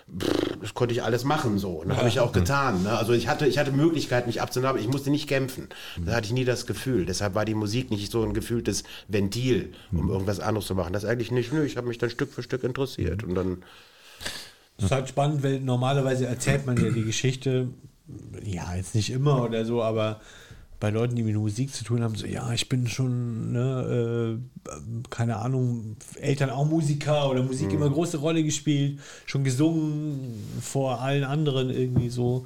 pff, das konnte ich alles machen so. Und das habe ich auch getan. Ne? Also ich hatte, ich hatte Möglichkeit, mich abzunehmen, aber ich musste nicht kämpfen. Da hatte ich nie das Gefühl. Deshalb war die Musik nicht so ein gefühltes Ventil, um irgendwas anderes zu machen. Das eigentlich nicht. Nö, ich habe mich dann Stück für Stück interessiert. Und dann Das ist halt spannend, weil normalerweise erzählt man ja die Geschichte, ja, jetzt nicht immer oder so, aber bei Leuten, die mit Musik zu tun haben, so, ja, ich bin schon, ne, äh, keine Ahnung, Eltern auch Musiker oder Musik immer große Rolle gespielt, schon gesungen vor allen anderen irgendwie so.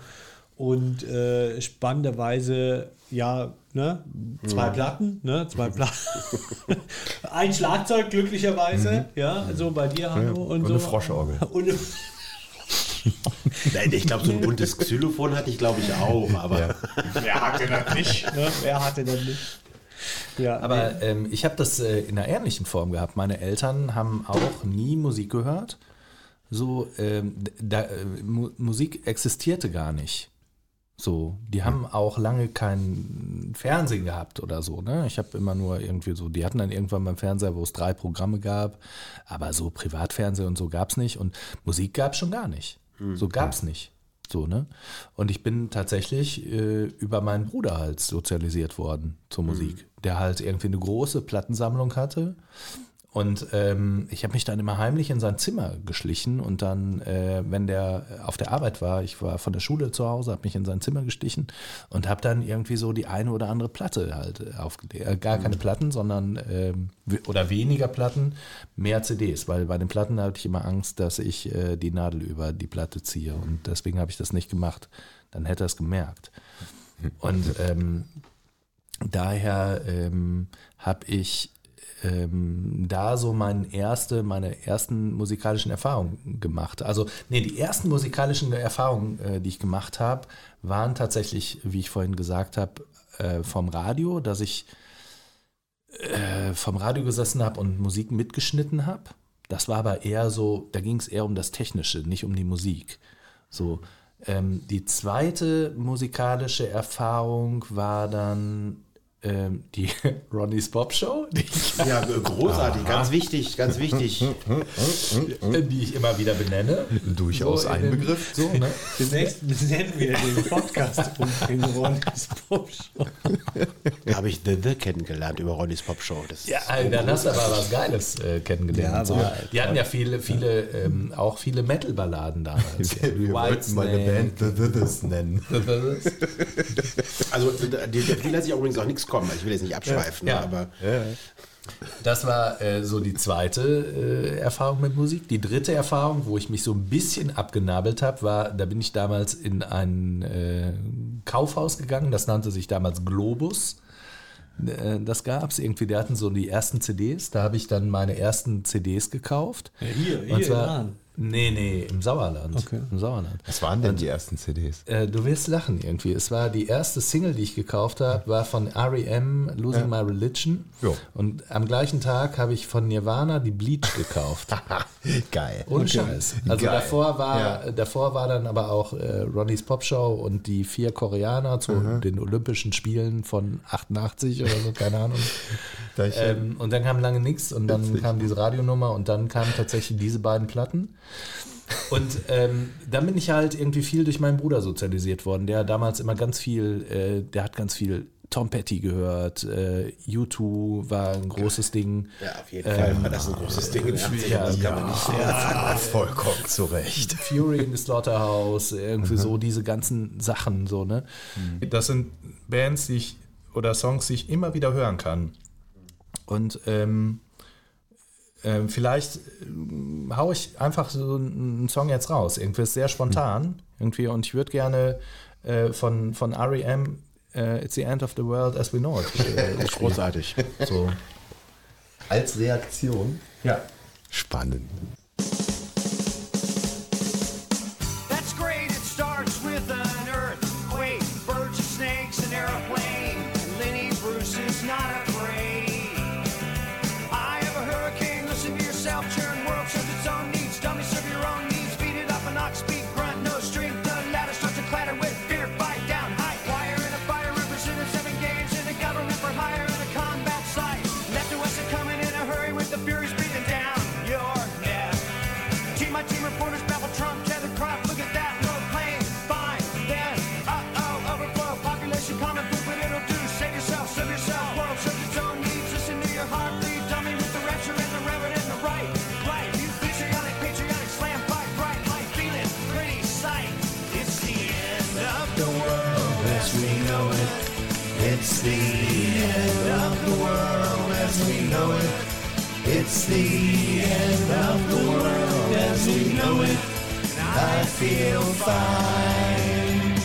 Und äh, spannenderweise, ja, ne, zwei Platten, ne, zwei Platten. Ein Schlagzeug, glücklicherweise, ja, so bei dir, Hanno. und, und so. eine Froschorgel. Und eine Nein, ich glaube, so ein buntes Xylophon hatte ich, glaube ich, auch. Aber Wer hatte das nicht? Ne? Wer hatte das nicht? Ja, Aber ähm, ich habe das äh, in einer ähnlichen Form gehabt. Meine Eltern haben auch nie Musik gehört. So, ähm, da, äh, Mu Musik existierte gar nicht. So, die haben auch lange kein Fernsehen gehabt oder so. Ne? Ich habe immer nur irgendwie so, die hatten dann irgendwann beim Fernseher, wo es drei Programme gab, aber so Privatfernsehen und so gab es nicht und Musik gab es schon gar nicht. So gab es nicht. So, ne? Und ich bin tatsächlich äh, über meinen Bruder halt sozialisiert worden zur Musik, der halt irgendwie eine große Plattensammlung hatte. Und ähm, ich habe mich dann immer heimlich in sein Zimmer geschlichen und dann, äh, wenn der auf der Arbeit war, ich war von der Schule zu Hause, habe mich in sein Zimmer gestichen und habe dann irgendwie so die eine oder andere Platte halt aufgelegt. Äh, gar keine Platten, sondern ähm, oder weniger Platten, mehr CDs, weil bei den Platten hatte ich immer Angst, dass ich äh, die Nadel über die Platte ziehe und deswegen habe ich das nicht gemacht. Dann hätte er es gemerkt. Und ähm, daher ähm, habe ich ähm, da so meine erste, meine ersten musikalischen Erfahrungen gemacht. Also, nee, die ersten musikalischen Erfahrungen, äh, die ich gemacht habe, waren tatsächlich, wie ich vorhin gesagt habe, äh, vom Radio, dass ich äh, vom Radio gesessen habe und Musik mitgeschnitten habe. Das war aber eher so, da ging es eher um das Technische, nicht um die Musik. So, ähm, die zweite musikalische Erfahrung war dann ähm, die Ronnie's Pop Show, die ich, ja, großartig, ganz wichtig, ganz wichtig. die ich immer wieder benenne. Durchaus in ein Begriff. So, ne? demnächst nennen wir den Podcast um den Ronnies Pop Show. Da habe ich The The kennengelernt über Ronnies Pop Show. Das Ja, also dann hast du aber was Geiles äh, kennengelernt. Ja, so. Die hatten ja viele, viele, ähm, auch viele Metal-Balladen damals. Wir wollten mal eine Band The Withers nennen. Also, die, die lasse ich übrigens auch nichts kommen. Ich will jetzt nicht abschweifen, Ja. aber Das war äh, so die zweite äh, Erfahrung mit Musik. Die dritte Erfahrung, wo ich mich so ein bisschen abgenabelt habe, war, da bin ich damals in ein äh, Kaufhaus gegangen, das nannte sich damals Globus. Äh, Das gab es irgendwie, die hatten so die ersten CDs, da habe ich dann meine ersten CDs gekauft. hier, hier Und zwar. Nee, nee, im Sauerland. Okay. Im Sauerland. Was waren denn die ersten CDs? Äh, du wirst lachen irgendwie. Es war die erste Single, die ich gekauft habe, war von R.E.M. Losing My Religion. Ja. Und am gleichen Tag habe ich von Nirvana die Bleach gekauft. Geil. Ohne Scheiß. Also Geil. davor war, Ja. davor war dann aber auch äh, Ronnies Pop Show und die vier Koreaner zu den Olympischen Spielen von 88 oder so, keine Ahnung. Ähm, und dann kam lange nichts und dann Witzig. kam diese Radionummer und dann kamen tatsächlich diese beiden Platten. Und ähm, dann bin ich halt irgendwie viel durch meinen Bruder sozialisiert worden, der damals immer ganz viel, äh, der hat ganz viel Tom Petty gehört, äh, U2 war ein großes Ding. ja, auf jeden Fall war das ein großes Ding. 80ern, ja, das kann man nicht ja, vollkommen zu Recht. Fury in the Slaughterhouse, irgendwie so diese ganzen Sachen so, ne? Das sind Bands, die ich oder Songs, die ich immer wieder hören kann. Und ähm, ähm, vielleicht ähm, hau ich einfach so einen Song jetzt raus. Irgendwie ist sehr spontan. Irgendwie. Und ich würde gerne äh, von, von R.E.M. äh, It's the End of the World as we know it. Äh. Großartig. so. Als Reaktion. Ja. Spannend. The end of the world as we know it. I feel fine.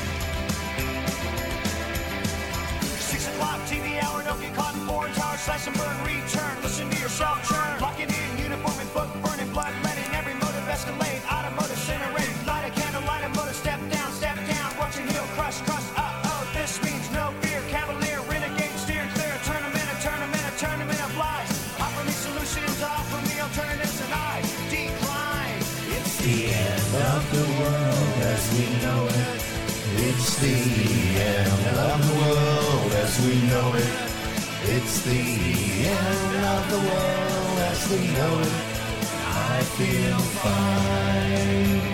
Six o'clock TV hour, don't get caught in foreign tower, slash and burn, return. Listen to yourself churn. The end of the world as we know it. It's the end of the world as we know it. I feel fine.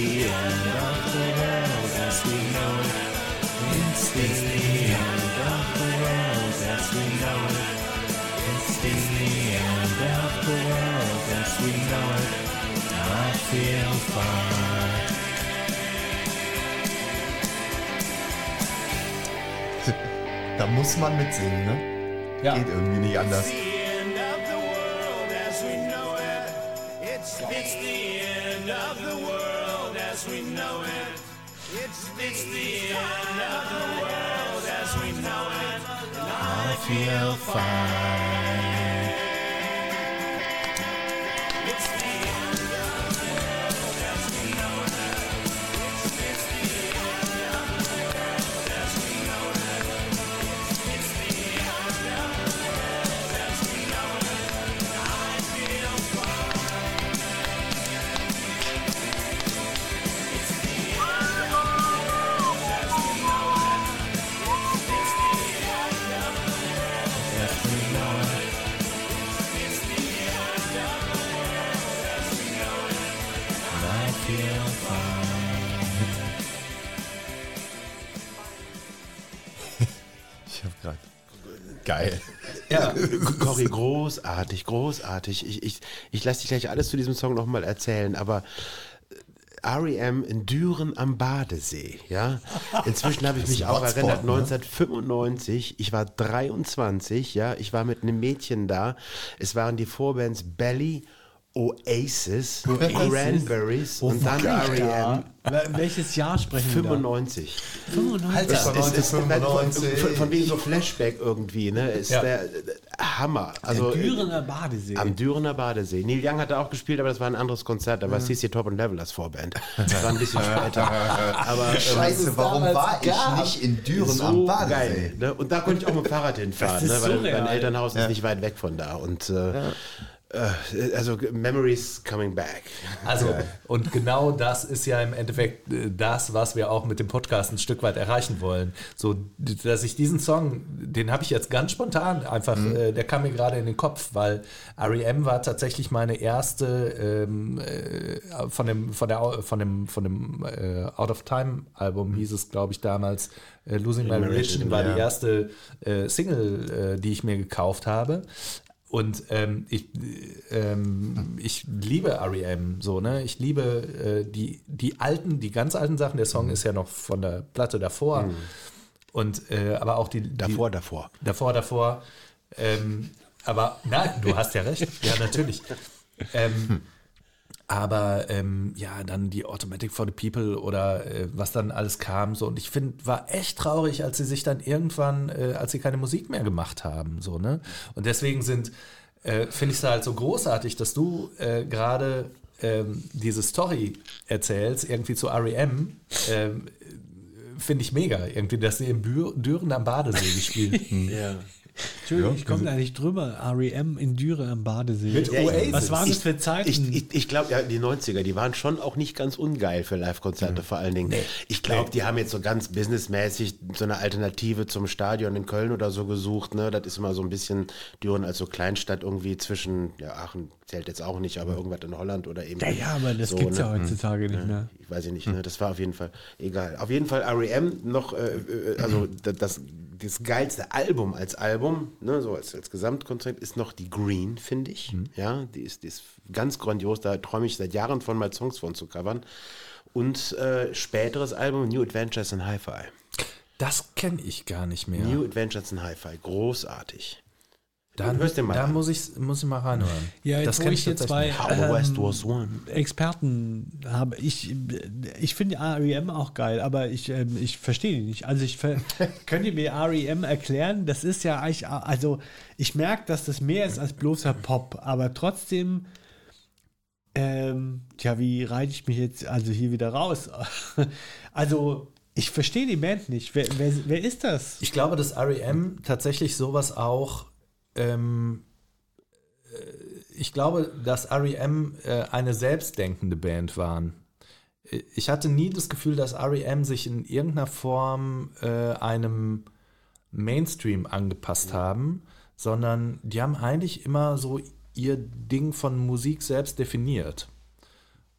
the end of the world as we know it. It's the end of the world as we know it. It's the end of the world as we know it. I feel fine. Da muss man mitsingen, ne? Ja. Geht irgendwie nicht anders. It's, it's the end of the world as we know it. And I feel fine. Cory, großartig, großartig. Ich, ich, ich lasse dich gleich alles zu diesem Song nochmal erzählen, aber äh, R.E.M. in Düren am Badesee, ja. Inzwischen habe ich mich auch Hotspot, erinnert, ne? 1995, ich war 23, ja, ich war mit einem Mädchen da. Es waren die Vorbands Belly, Oasis, Cranberries und dann R.E.M. Wel- Welches Jahr sprechen wir da? 95. 95. Das war Es ist, 1995. von, von wegen so Flashback irgendwie, ne? Ist Ja. der Hammer. Also Dürener Badesee. am Dürener Badesee. Neil Young hat da auch gespielt, aber das war ein anderes Konzert. Da war CC Top und Level als Vorband. Das war ein bisschen später. Aber ähm, Scheiße, warum damals war ich nicht in Düren so am Badesee? geil. Ne? Und da konnte ich auch mit dem Fahrrad hinfahren, Das ne? ist weil mein Elternhaus ist nicht weit weg von da. Und äh, äh, also Memories coming back. Also, und genau das ist ja im Endeffekt äh, das, was wir auch mit dem Podcast ein Stück weit erreichen wollen. So, dass ich diesen Song, den habe ich jetzt ganz spontan einfach, äh, der kam mir gerade in den Kopf, weil R.E.M. war tatsächlich meine erste ähm, äh, von dem, von der, von dem, von dem äh, Out of Time Album hieß es, glaube ich, damals. Äh, Losing My Religion war die erste äh, Single, äh, die ich mir gekauft habe. Und ähm, ich, ähm, ich liebe REM so, ne? Ich liebe äh, die, die alten, die ganz alten Sachen. Der Song ist ja noch von der Platte davor. Und äh, aber auch die, die Davor, davor. davor, davor. Ähm, aber nein, du hast ja recht. Ja, natürlich. Ähm, aber ähm, ja, dann die Automatic for the People oder äh, was dann alles kam. So. Und ich finde, war echt traurig, als sie sich dann irgendwann, äh, als sie keine Musik mehr gemacht haben. So, ne? Und deswegen sind, äh, finde ich es halt so großartig, dass du äh, gerade ähm, diese Story erzählst, irgendwie zu REM. Ähm, finde ich mega, irgendwie, dass sie im Bü Düren am Badesee gespielt Ja. Entschuldigung, ich komme da nicht drüber. REM in Düren am Badesee. Mit Ja, Oasis. Was waren das für Zeiten? Ich, ich, ich glaube, ja, die 90er, die waren schon auch nicht ganz ungeil für Live-Konzerte vor allen Dingen. Ich glaube, die haben jetzt so ganz businessmäßig so eine Alternative zum Stadion in Köln oder so gesucht. Ne? Das ist immer so ein bisschen Düren als so Kleinstadt irgendwie zwischen, ja, Aachen zählt jetzt auch nicht, aber irgendwas in Holland oder eben. ja, ja, aber das so, gibt's ne? ja heutzutage nicht mehr. Ich weiß ich nicht, ne? das war auf jeden Fall egal. Auf jeden Fall REM noch, äh, äh, also da- das, das geilste Album als Album, ne, so als, als Gesamtkonzept, ist noch die Green, finde ich. Ja, die ist, die ist ganz grandios, da träume ich seit Jahren von, mal Songs von zu covern. Und äh, späteres Album, New Adventures in Hi-Fi. Das kenne ich gar nicht mehr. New Adventures in Hi-Fi, großartig. Dann, hörst dir mal da muss ich, muss ich mal reinhören. Ja, jetzt das wo ich the West ähm. Experten habe, ich, ich finde REM auch geil, aber ich, ähm, ich verstehe die nicht. Also ich könnt ihr mir REM erklären? Das ist ja eigentlich, also ich merke, dass das mehr ist als bloßer Pop, aber trotzdem, ähm, tja, wie reite ich mich jetzt also hier wieder raus? also ich verstehe die Band nicht. Wer, wer, wer ist das? Ich glaube, dass REM tatsächlich sowas auch. Ähm, äh, ich glaube, dass REM äh, eine selbstdenkende Band waren. Äh, Ich hatte nie das Gefühl, dass REM sich in irgendeiner Form einem Mainstream angepasst haben, sondern die haben eigentlich immer so ihr Ding von Musik selbst definiert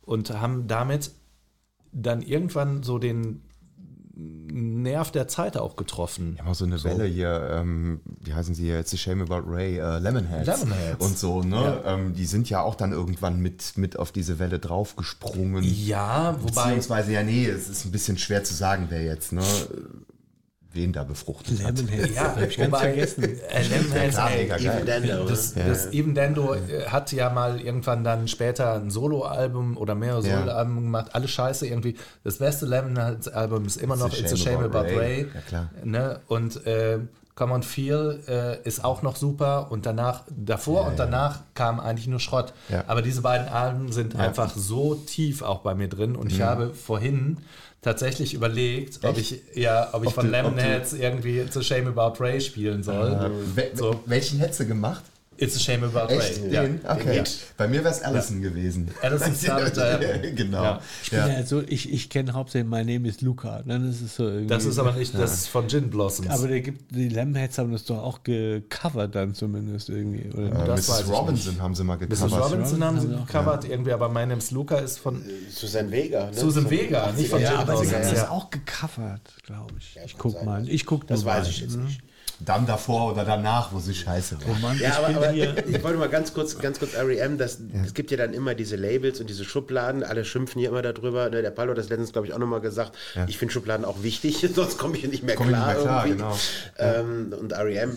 und haben damit dann irgendwann so den Nerv der Zeit auch getroffen. Haben auch so eine Welle hier, ähm, wie heißen sie jetzt? The Shame About Ray, äh, Lemonheads. Lemonheads. Und so, ne? Ähm, die sind ja auch dann irgendwann mit, mit auf diese Welle draufgesprungen. Ja, wobei Beziehungsweise, ja, nee, es ist ein bisschen schwer zu sagen, wer jetzt, ne? Wen da befruchtet hat. Lemonheads. Ja, hab ich ganz vergessen. Äh, Lemonheads, klar, ey, mega Even. Dando, das, ne? das Even Dando äh, hat ja mal irgendwann dann später ein Soloalbum oder mehrere Ja. Soloalben gemacht. Alle Scheiße irgendwie. Das beste Lemonheads-Album ist immer noch It's a Shame About Ray. Ja, klar. Ne? Und äh, Come on Feel äh, ist auch noch super. Und danach, davor und danach kam eigentlich nur Schrott. Ja. Aber diese beiden Alben sind einfach so tief auch bei mir drin. Und ich Mhm. habe vorhin tatsächlich überlegt, ob ich, ja, ob ich Ob von du- Lemonheads irgendwie a Shame About Ray spielen soll. Wel So. Welchen hättest du gemacht? It's a Shame About Echt? Ray. Ja. Den? Okay. Bei mir wäre es Allison gewesen. Allison Started Album. genau. Ja. Ja. Ja. Also ich, ich kenne hauptsächlich My Name is Luca. Dann ist es so irgendwie. Das ist aber nicht das von Gin Blossoms. Aber der gibt, die Lemonheads haben das doch auch gecovert dann zumindest irgendwie. Oder? Äh, Das Mrs. Robinson haben sie mal Mrs. gecovert. Robinson haben sie Robinson haben sie gecovert irgendwie, aber My Name's Luca ist von Susan Vega. Ne? Susan Vega, nicht von Ja, Gin aber Aber sie Blossoms. haben ja, das ja. auch gecovert, glaube ich. ich kann guck sein. mal. Ich guck Das weiß ich jetzt nicht. Dann davor oder danach, wo sie scheiße war. Oh Mann, Ja, ich aber, bin aber hier. ich wollte mal ganz kurz, ganz kurz REM, das, es gibt ja dann immer diese Labels und diese Schubladen, alle schimpfen hier immer darüber. Ne, der Palo hat das letztens, glaube ich, auch nochmal gesagt. Ich finde Schubladen auch wichtig, sonst komme ich hier nicht mehr Komm klar. nicht mehr klar, irgendwie. genau. Ähm, und REM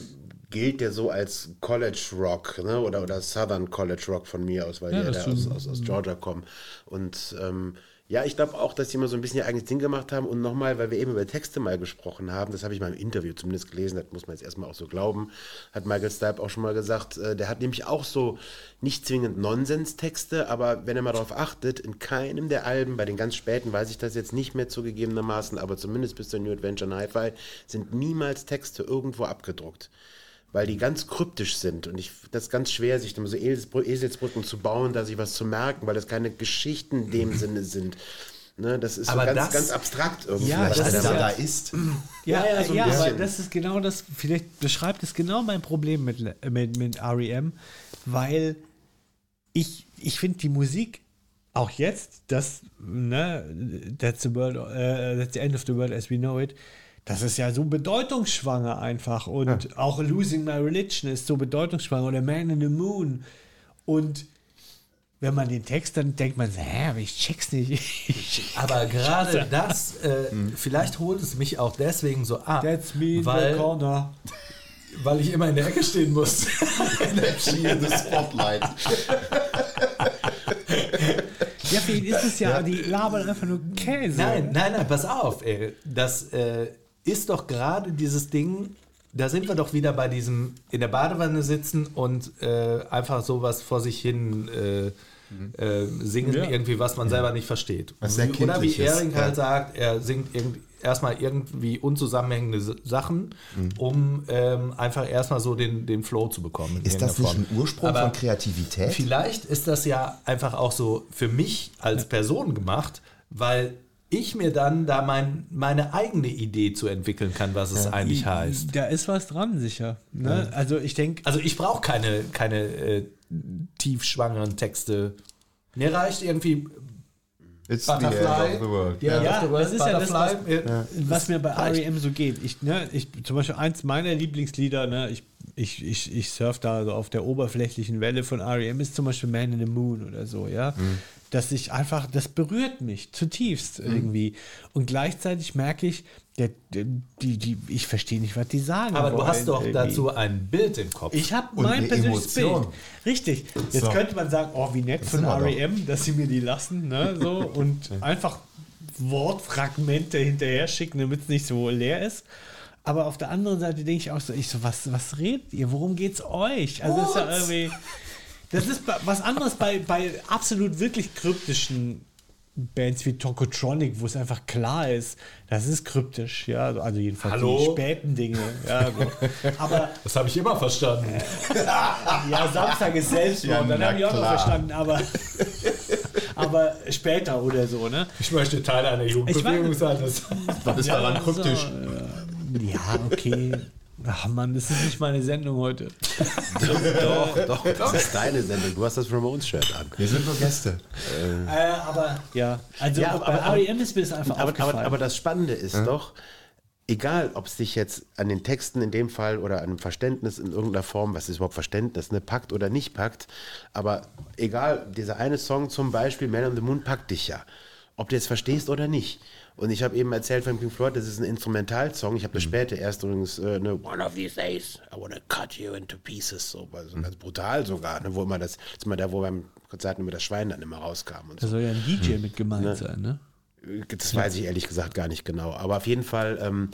gilt ja so als College Rock ne? oder, oder Southern College Rock von mir aus, weil Ja, die ja aus, aus, aus Georgia kommen. Und ähm, Ja, ich glaube auch, dass die immer so ein bisschen ihr eigenes Ding gemacht haben. Und nochmal, weil wir eben über Texte mal gesprochen haben, das habe ich mal im Interview zumindest gelesen, das muss man jetzt erstmal auch so glauben, hat Michael Stipe auch schon mal gesagt, äh, der hat nämlich auch so nicht zwingend Nonsens-Texte, aber wenn er mal darauf achtet, in keinem der Alben, bei den ganz späten weiß ich das jetzt nicht mehr zugegebenermaßen, aber zumindest bis zur New Adventure Hi-Fi, sind niemals Texte irgendwo abgedruckt weil die ganz kryptisch sind und ich das ist ganz schwer, sich so Eselsbr- Eselsbrücken zu bauen, da sich was zu merken, weil das keine Geschichten in dem Sinne sind. Ne, das ist Aber so ganz, das- ganz abstrakt irgendwie. Ja, was das ist da ist. Ja, ja, so ja aber das ist genau das, vielleicht beschreibt es genau mein Problem mit, mit, mit REM, weil ich, ich finde die Musik auch jetzt, das, ne, that's the world, äh, that's the end of the world as we know it, das ist ja so bedeutungsschwanger einfach und auch Losing My Religion ist so bedeutungsschwanger oder Man in the Moon und wenn man den Text dann denkt man, so, hä, aber ich check's nicht. Ich- Aber gerade das, äh, vielleicht holt es mich auch deswegen so ab, That's me in the weil, corner. weil ich immer in der Ecke stehen muss. Hier das Spotlight. Ja, für ihn ist es ja, die labern einfach nur Käse. Nein, nein, nein, pass auf, ey. Das äh, ist doch gerade dieses Ding, da sind wir doch wieder bei diesem in der Badewanne sitzen und äh, einfach sowas vor sich hin äh, äh, singen, Ja. irgendwie, was man selber nicht versteht. Was sehr Oder wie Erik ja. halt sagt, er singt irgend, erstmal irgendwie unzusammenhängende Sachen, um ähm, einfach erstmal so den, den Flow zu bekommen. Ist das nicht ein Form. Ursprung Aber von Kreativität? Vielleicht ist das ja einfach auch so für mich als Person gemacht, weil ich mir dann da mein, meine eigene Idee zu entwickeln kann, was es eigentlich heißt. Da ist was dran, sicher. Ne? Also ich denke, Also ich brauche keine, keine äh, tiefschwangeren Texte. Mir reicht irgendwie It's the end Butterfly. of the world. Ja, Ja, After World das ist ja das, Butterfly. was, was mir bei. REM so geht. Ich, ne, ich, zum Beispiel eins meiner Lieblingslieder, ne, ich, ich, ich, ich surf da so auf der oberflächlichen Welle von REM, ist zum Beispiel Man in the Moon oder so, ja. Mhm. Dass ich einfach, das berührt mich zutiefst irgendwie. Und gleichzeitig merke ich, der, der, die, die, ich verstehe nicht, was die sagen. Aber du hast doch irgendwie. dazu ein Bild im Kopf. Ich habe mein persönliches Emotion. Bild. Richtig. Jetzt So. könnte man sagen, oh, wie nett von wir doch. REM, dass sie mir die lassen, ne? So, und einfach Wortfragmente hinterher schicken, damit es nicht so leer ist. Aber auf der anderen Seite denke ich auch so, ich so, was, was redet ihr? Worum geht's euch? Also das ist ja irgendwie. Das ist was anderes bei, bei absolut wirklich kryptischen Bands wie Tokotronic, wo es einfach klar ist, das ist kryptisch, ja, also jedenfalls Hallo? die späten Dinge, ja, so. aber Das habe ich immer verstanden. ja, Samstag ist Selbstmord, Ja, dann habe ich auch noch verstanden, aber, aber später oder so, ne? Ich möchte Teil einer Jugendbewegung sein. Das Was ist daran so, kryptisch? äh, ja, okay. Ach Mann, das ist nicht meine Sendung heute. Doch, doch, das ist deine Sendung. Du hast das Ramones-Shirt an. Wir sind nur Gäste. Äh, aber ja, also Ja, bei aber- REM ist mir das einfach Aber, aber, aber das Spannende ist doch, egal ob es dich jetzt an den Texten in dem Fall oder an dem Verständnis in irgendeiner Form, was ist überhaupt Verständnis, ne, packt oder nicht packt, aber egal, dieser eine Song zum Beispiel, Man on the Moon, packt dich ja. Ob du jetzt verstehst oder nicht. Und ich habe eben erzählt von Pink Floyd, das ist ein Instrumentalsong. Ich habe das später erst übrigens äh, ne, One of these days, I wanna cut you into pieces. So, also ganz brutal sogar, ne, wo immer das, das ist immer da, wo beim Konzert immer das Schwein dann immer rauskam. Und so. da soll ja ein DJ mit gemeint sein, ne? Das weiß ich ehrlich gesagt gar nicht genau. Aber auf jeden Fall, ähm,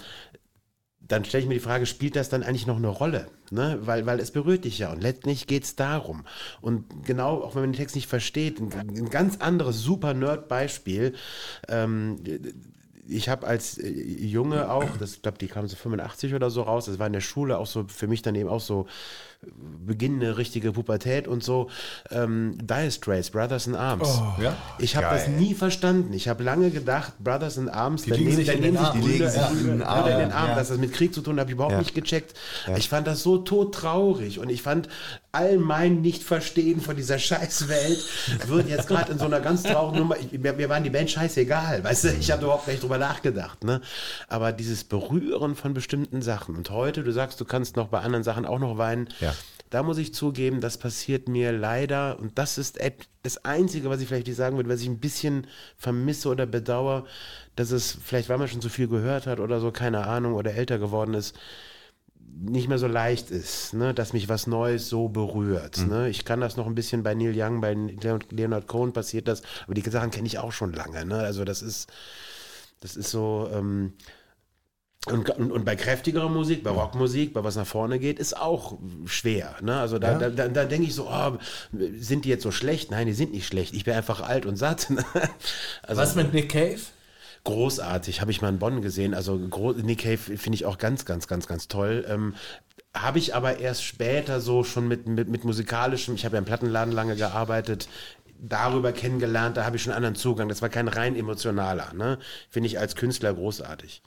dann stelle ich mir die Frage, spielt das dann eigentlich noch eine Rolle? Ne? Weil, weil es berührt dich ja und letztlich geht es darum. Und genau, auch wenn man den Text nicht versteht, ein, ein ganz anderes super Nerd-Beispiel. Ähm, ich habe als äh, Junge auch, das glaube, die kamen so 85 oder so raus, das war in der Schule auch so für mich dann eben auch so beginnende richtige Pubertät und so. Ähm, Dire Straits, Brothers in Arms. ja? Ich habe das nie verstanden. Ich habe lange gedacht, Brothers in Arms, Die legen sich ja, in den ja, Arm, in den Arm. ja. Dass das mit Krieg zu tun hat, habe ich überhaupt Ja. nicht gecheckt. Ich fand das so todtraurig und ich fand all mein Nicht-Verstehen von dieser Scheißwelt wird jetzt gerade in so einer ganz traurigen Nummer. Ich, mir, mir waren die Band scheißegal, weißt du? Ich habe überhaupt nicht drüber nachgedacht. Ne? Aber dieses Berühren von bestimmten Sachen und heute, du sagst, du kannst noch bei anderen Sachen auch noch weinen. Ja. Da muss ich zugeben, das passiert mir leider und das ist das Einzige, was ich vielleicht nicht sagen würde, was ich ein bisschen vermisse oder bedauere, dass es vielleicht, weil man schon so viel gehört hat oder so, keine Ahnung, oder älter geworden ist, nicht mehr so leicht ist, ne? dass mich was Neues so berührt. Ne? Ich kann das noch ein bisschen bei Neil Young, bei Leonard Cohen passiert das, aber die Sachen kenne ich auch schon lange. Ne? Also das ist, das ist so. Ähm, und, und, und bei kräftigerer Musik, bei Rockmusik, bei was nach vorne geht, ist auch schwer. Ne? Also da, da, da, da denke ich so, oh, sind die jetzt so schlecht? Nein, die sind nicht schlecht. Ich bin einfach alt und satt. Ne? Also, Was mit Nick Cave? großartig, habe ich mal in Bonn gesehen. Also Nick Cave finde ich auch ganz, ganz, ganz, ganz toll. Ähm, habe ich aber erst später so schon mit, mit, mit musikalischem, ich habe ja im Plattenladen lange gearbeitet, darüber kennengelernt, da habe ich schon einen anderen Zugang. Das war kein rein emotionaler. Ne? Finde ich als Künstler großartig.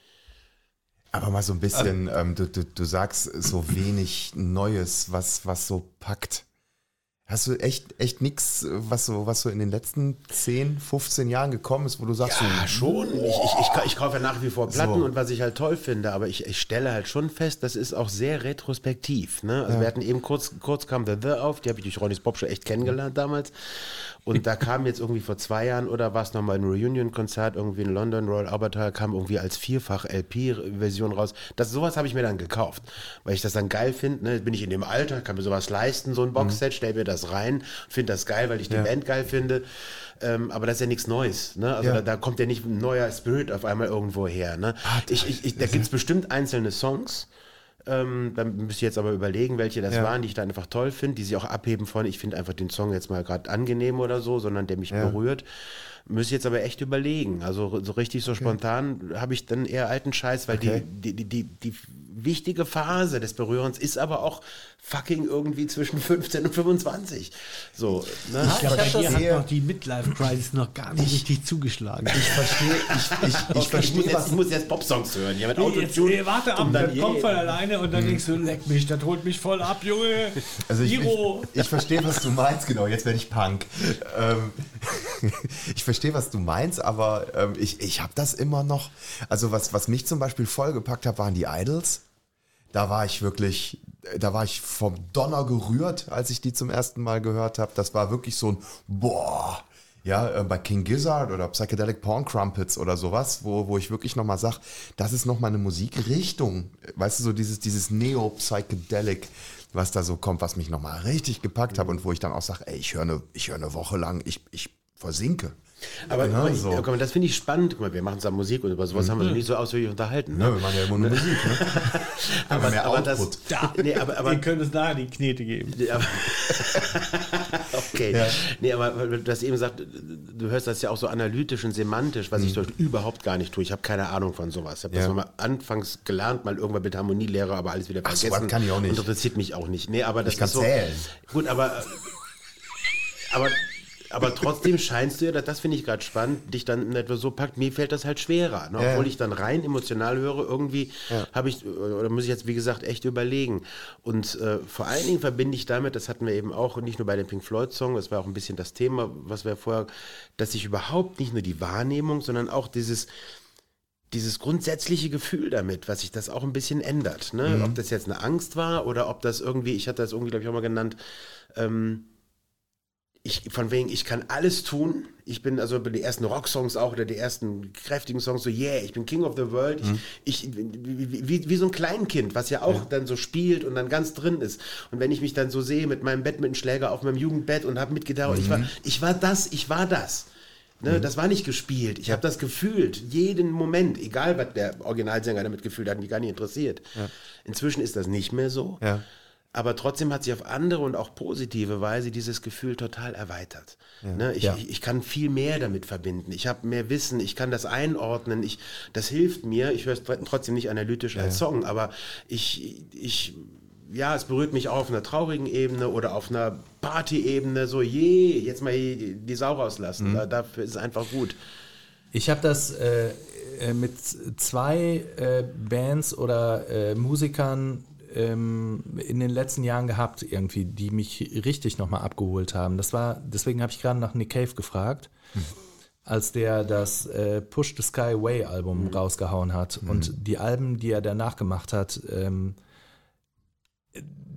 Aber mal so ein bisschen, ähm, du, du, du sagst so wenig Neues, was, was so packt. Hast du echt, echt nichts, was so, was so in den letzten 10, 15 Jahren gekommen ist, wo du sagst, Ja, so, schon. Ich, ich, ich, ich kaufe ja nach wie vor Platten So. und was ich halt toll finde, aber ich, ich stelle halt schon fest, das ist auch sehr retrospektiv. Ne? Also wir hatten eben kurz, kurz kam The The auf, die habe ich durch Ronny's Bob schon echt kennengelernt damals. Und da kam jetzt irgendwie vor zwei Jahren oder war es nochmal ein Reunion-Konzert irgendwie in London, Royal Albert Hall, kam irgendwie als Vierfach-LP-Version raus. Das, sowas habe ich mir dann gekauft, weil ich das dann geil finde. Ne? Bin ich in dem Alter, kann mir sowas leisten, so ein Boxset, stell mir das rein, finde das geil, weil ich die Band geil finde. Ähm, aber das ist ja nichts Neues. Ne? Also Ja. da, da kommt ja nicht ein neuer Spirit auf einmal irgendwo her. Ne? Ich, ich, ich, da gibt es bestimmt einzelne Songs. Ähm, dann müsste ich jetzt aber überlegen, welche das Ja. waren, die ich da einfach toll finde, die sich auch abheben von, ich finde einfach den Song jetzt mal gerade angenehm oder so, sondern der mich berührt. Müsste ich jetzt aber echt überlegen. Also so richtig so spontan habe ich dann eher alten Scheiß, weil Okay. die, die, die, die wichtige Phase des Berührens ist aber auch fucking irgendwie zwischen 15 und 25. So, ne? Ich glaube, Ich hab bei dir hat noch die Midlife-Crisis noch gar nicht richtig zugeschlagen. ich verstehe, ich, ich, ich ich, muss verstehe, jetzt, was ich muss jetzt Popsongs hören. Ja, mit Nee, jetzt, Autotune. ey, warte ab, dann dann kommt von alleine und dann denkst du, leck mich, das holt mich voll ab, Junge. Also ich, ich, ich verstehe, was du meinst, genau, jetzt werde ich Punk. Ähm, ich verstehe, was du meinst, aber ähm, ich, ich habe das immer noch. Also was, was mich zum Beispiel vollgepackt hat, waren die Idols. Da war ich wirklich, da war ich vom Donner gerührt, als ich die zum ersten Mal gehört habe. Das war wirklich so ein Boah. Ja, äh, bei King Gizzard oder Psychedelic Porn Crumpets oder sowas, wo, wo ich wirklich nochmal sage, das ist nochmal eine Musikrichtung. Weißt du, so dieses, dieses Neo-Psychedelic, was da so kommt, was mich nochmal richtig gepackt hat und wo ich dann auch sage, ey, ich höre eine, höre eine Woche lang, ich, ich versinke. Aber Ja, mal, so. ich, guck mal, das finde ich spannend. Guck mal, wir machen zusammen Musik und über sowas haben wir uns nicht so ausführlich unterhalten. Ne, Ne? wir machen ja immer nur Musik, ne? aber, mehr aber das, Output. Da, nee, aber, aber, Ihr könnt es da die Knete geben. Nee, aber okay. Ja. Nee, aber du hast eben gesagt, du hörst das ja auch so analytisch und semantisch, was ich zum Beispiel überhaupt gar nicht tue. Ich habe keine Ahnung von sowas. Ich habe das Mhm. Ja. mal anfangs gelernt, mal irgendwann mit Harmonielehrer, aber alles wieder Ach, so vergessen. kann ich auch nicht. Interessiert mich auch nicht. Nee, aber das Ich kann ist so. zählen. Gut, aber aber aber trotzdem scheinst du ja, das, finde ich gerade spannend, dich dann in etwa so packt, mir fällt das halt schwerer. Ne? Ja. Obwohl ich dann rein emotional höre, irgendwie habe ich, oder muss ich jetzt, wie gesagt, echt überlegen. Und äh, vor allen Dingen verbinde ich damit, das hatten wir eben auch, nicht nur bei dem Pink Floyd-Song, das war auch ein bisschen das Thema, was wir vorher, dass ich überhaupt nicht nur die Wahrnehmung, sondern auch dieses, dieses grundsätzliche Gefühl damit, was sich das auch ein bisschen ändert. Ne? Ob das jetzt eine Angst war oder ob das irgendwie, ich hatte das irgendwie, glaube ich, auch mal genannt, ähm, ich, von wegen, ich kann alles tun. Ich bin also bei den ersten Rocksongs auch oder die ersten kräftigen Songs so, yeah, ich bin King of the World. Ich, ich, wie, wie, wie so ein Kleinkind, was ja auch dann so spielt und dann ganz drin ist. Und wenn ich mich dann so sehe mit meinem Badmintonschläger auf meinem Jugendbett und habe mitgedacht, ich, war, ich war das, ich war das. Ne, Das war nicht gespielt. Ich habe das gefühlt, jeden Moment, egal was der Originalsänger damit gefühlt hat, mich gar nicht interessiert. Inzwischen ist das nicht mehr so. Ja. Aber trotzdem hat sich auf andere und auch positive Weise dieses Gefühl total erweitert. Ne, ich, Ja. ich, ich kann viel mehr damit verbinden. Ich habe mehr Wissen, ich kann das einordnen. Ich, das hilft mir. Ich höre es tr- trotzdem nicht analytisch als Song, aber ich, ich, ja, es berührt mich auch auf einer traurigen Ebene oder auf einer Party-Ebene. So, je, jetzt mal die, Sau rauslassen. Da, dafür ist es einfach gut. Ich habe das äh, äh, mit zwei äh, Bands oder äh, Musikern ähm, in den letzten Jahren gehabt, irgendwie, die mich richtig nochmal abgeholt haben. Das war, deswegen habe ich gerade nach Nick Cave gefragt, als der das äh, Push the Sky Away Album rausgehauen hat. Und die Alben, die er danach gemacht hat, ähm,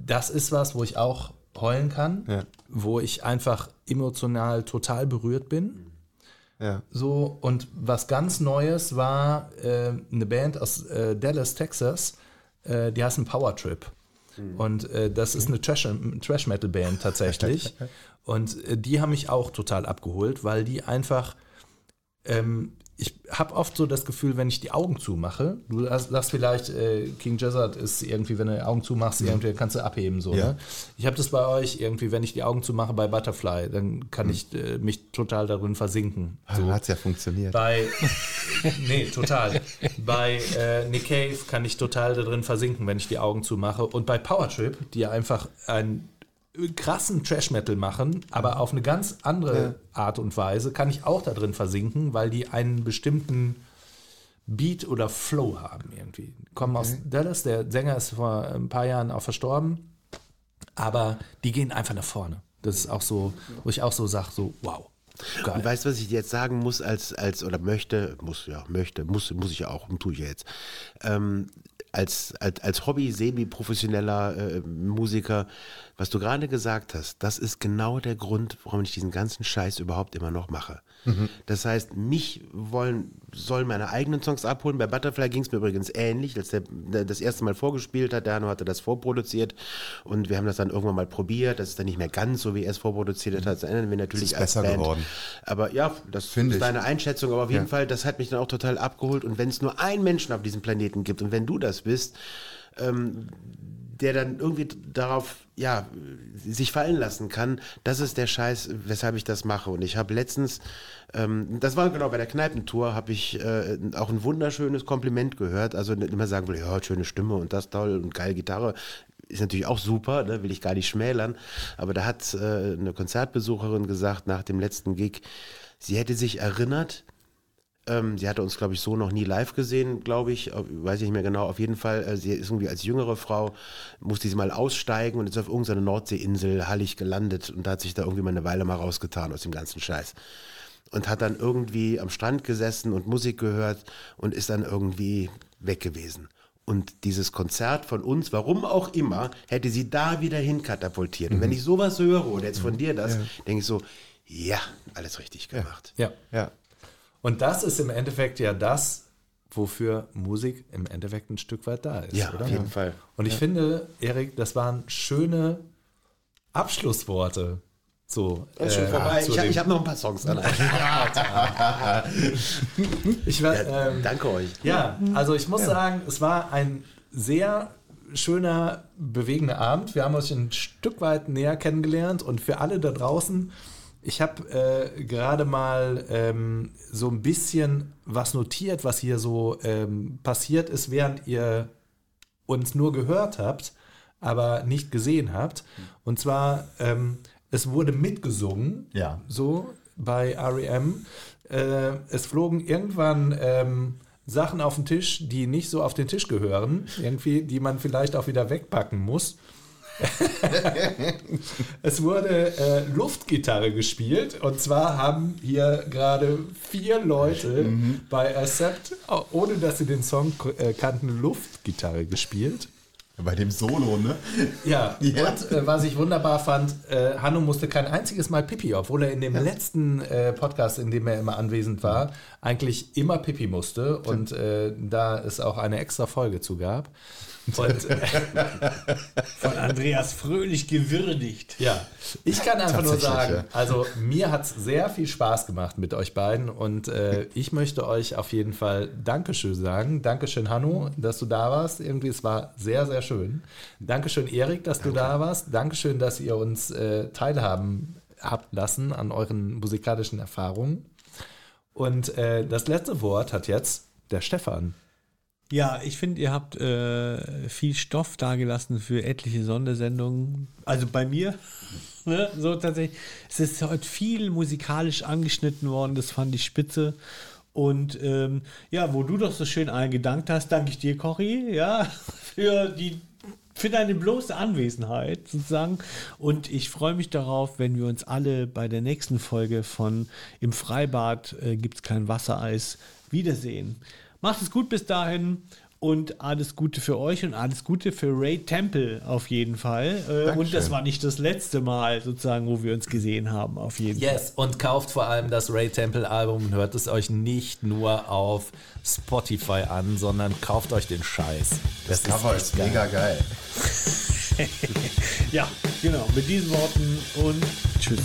das ist was, wo ich auch heulen kann, Ja. wo ich einfach emotional total berührt bin. Ja. So, und was ganz Neues war äh, eine Band aus äh, Dallas, Texas, äh, die heißen Power Trip. Und äh, das ist eine Trash- Trash-Metal-Band tatsächlich. Und äh, die haben mich auch total abgeholt, weil die einfach ähm, ich habe oft so das Gefühl, wenn ich die Augen zumache, du sagst vielleicht, äh, King Gizzard ist irgendwie, wenn du die Augen zumachst, irgendwie kannst du abheben. So, Ja. ne? Ich habe das bei euch irgendwie, wenn ich die Augen zumache bei Butterfly, dann kann ich äh, mich total darin versinken. So hat es ja funktioniert. Bei, nee, total. Bei äh, Nick Cave kann ich total darin versinken, wenn ich die Augen zumache. Und bei Power Trip, die ja einfach einen krassen Trash-Metal machen, aber auf eine ganz andere Art und Weise, kann ich auch darin versinken, weil die einen bestimmten Beat oder Flow haben irgendwie. Kommen aus Dallas, der Sänger ist vor ein paar Jahren auch verstorben, aber die gehen einfach nach vorne. Das ist auch so, wo ich auch so sage, so wow, geil. Und weißt du, was ich jetzt sagen muss, als, als oder möchte, muss, ja, möchte, muss, muss ich ja auch, tue ich ja jetzt. Ähm, als, als, als Hobby, semi-professioneller äh, Musiker, was du gerade gesagt hast, das ist genau der Grund, warum ich diesen ganzen Scheiß überhaupt immer noch mache. Das heißt, mich wollen, sollen meine eigenen Songs abholen. Bei Butterfly ging es mir übrigens ähnlich, als der, der das erste Mal vorgespielt hat. Der Hanno hatte das vorproduziert und wir haben das dann irgendwann mal probiert. Das ist dann nicht mehr ganz so, wie er es vorproduziert hat. Das ändern wir natürlich ist als besser Band. geworden. Aber ja, das Finde ist deine Einschätzung. Aber auf jeden Ja. Fall, das hat mich dann auch total abgeholt. Und wenn es nur einen Menschen auf diesem Planeten gibt und wenn du das bist, ähm, der dann irgendwie darauf, ja, sich fallen lassen kann, das ist der Scheiß, weshalb ich das mache. Und ich habe letztens, ähm, das war genau bei der Kneipentour, habe ich äh, auch ein wunderschönes Kompliment gehört. Also nicht immer sagen will, ja, schöne Stimme und das toll und geil Gitarre. Ist natürlich auch super, ne, will ich gar nicht schmälern. Aber da hat äh, eine Konzertbesucherin gesagt nach dem letzten Gig, sie hätte sich erinnert, ähm, sie hatte uns, glaube ich, so noch nie live gesehen, glaube ich. Weiß ich nicht mehr genau. Auf jeden Fall, äh, sie ist irgendwie als jüngere Frau, musste sie mal aussteigen und ist auf irgendeiner Nordseeinsel hallig gelandet und da hat sich da irgendwie mal eine Weile mal rausgetan aus dem ganzen Scheiß. Und hat dann irgendwie am Strand gesessen und Musik gehört und ist dann irgendwie weg gewesen. Und dieses Konzert von uns, warum auch immer, hätte sie da wieder hin katapultiert. Und wenn ich sowas höre oder jetzt von dir das, denke ich so, ja, alles richtig gemacht. Ja. Ja. Und das ist im Endeffekt ja das, wofür Musik im Endeffekt ein Stück weit da ist. Ja, oder? auf jeden Fall. Und ich finde, Erik, das waren schöne Abschlussworte. So, Das ist schon äh, vorbei. zu Ich, ich habe noch ein paar Songs an. ich war, Ja, ähm, danke euch. Ja, also ich muss sagen, es war ein sehr schöner, bewegender Abend. Wir haben euch ein Stück weit näher kennengelernt und für alle da draußen, ich habe äh, gerade mal ähm, so ein bisschen was notiert, was hier so ähm, passiert ist, während ihr uns nur gehört habt, aber nicht gesehen habt. Und zwar, ähm, es wurde mitgesungen, Ja. so bei REM. Äh, es flogen irgendwann ähm, Sachen auf den Tisch, die nicht so auf den Tisch gehören, irgendwie, die man vielleicht auch wieder wegpacken muss. Es wurde äh, Luftgitarre gespielt und zwar haben hier gerade vier Leute bei Accept, oh, ohne dass sie den Song äh, kannten, Luftgitarre gespielt. Bei dem Solo, ne? Ja, Ja. und äh, was ich wunderbar fand, äh, Hanno musste kein einziges Mal Pipi, obwohl er in dem letzten äh, Podcast, in dem er immer anwesend war, eigentlich immer Pipi musste und äh, da es auch eine extra Folge zu gab. Und äh, Von Andreas Fröhlich gewürdigt. ja, ich kann einfach nur sagen, ja. also mir hat es sehr viel Spaß gemacht mit euch beiden und äh, ich möchte euch auf jeden Fall Dankeschön sagen. Dankeschön, Hanno, dass du da warst. Irgendwie, es war sehr, sehr schön. Dankeschön, Erik, dass du da warst. Dankeschön, dass ihr uns äh, teilhaben habt lassen an euren musikalischen Erfahrungen. Und äh, das letzte Wort hat jetzt der Stefan. Ja, ich finde, ihr habt äh, viel Stoff dagelassen für etliche Sondersendungen. Also bei mir. Ne, so tatsächlich. Es ist heute viel musikalisch angeschnitten worden, das fand ich spitze. Und ähm, ja, wo du doch so schön eingedankt hast, danke ich dir, Cory, ja, für die für deine bloße Anwesenheit sozusagen. Und ich freue mich darauf, wenn wir uns alle bei der nächsten Folge von Im Freibad äh, gibt es kein Wassereis wiedersehen. Macht es gut bis dahin und alles Gute für euch und alles Gute für Ray Temple auf jeden Fall. Äh, und Dankeschön. das war nicht das letzte Mal sozusagen, wo wir uns gesehen haben, auf jeden Fall. Yes, und kauft vor allem das Ray Temple Album und hört es euch nicht nur auf Spotify an, sondern kauft euch den Scheiß. Das Cover echt ist mega geil. Ja, genau. Mit diesen Worten und tschüss.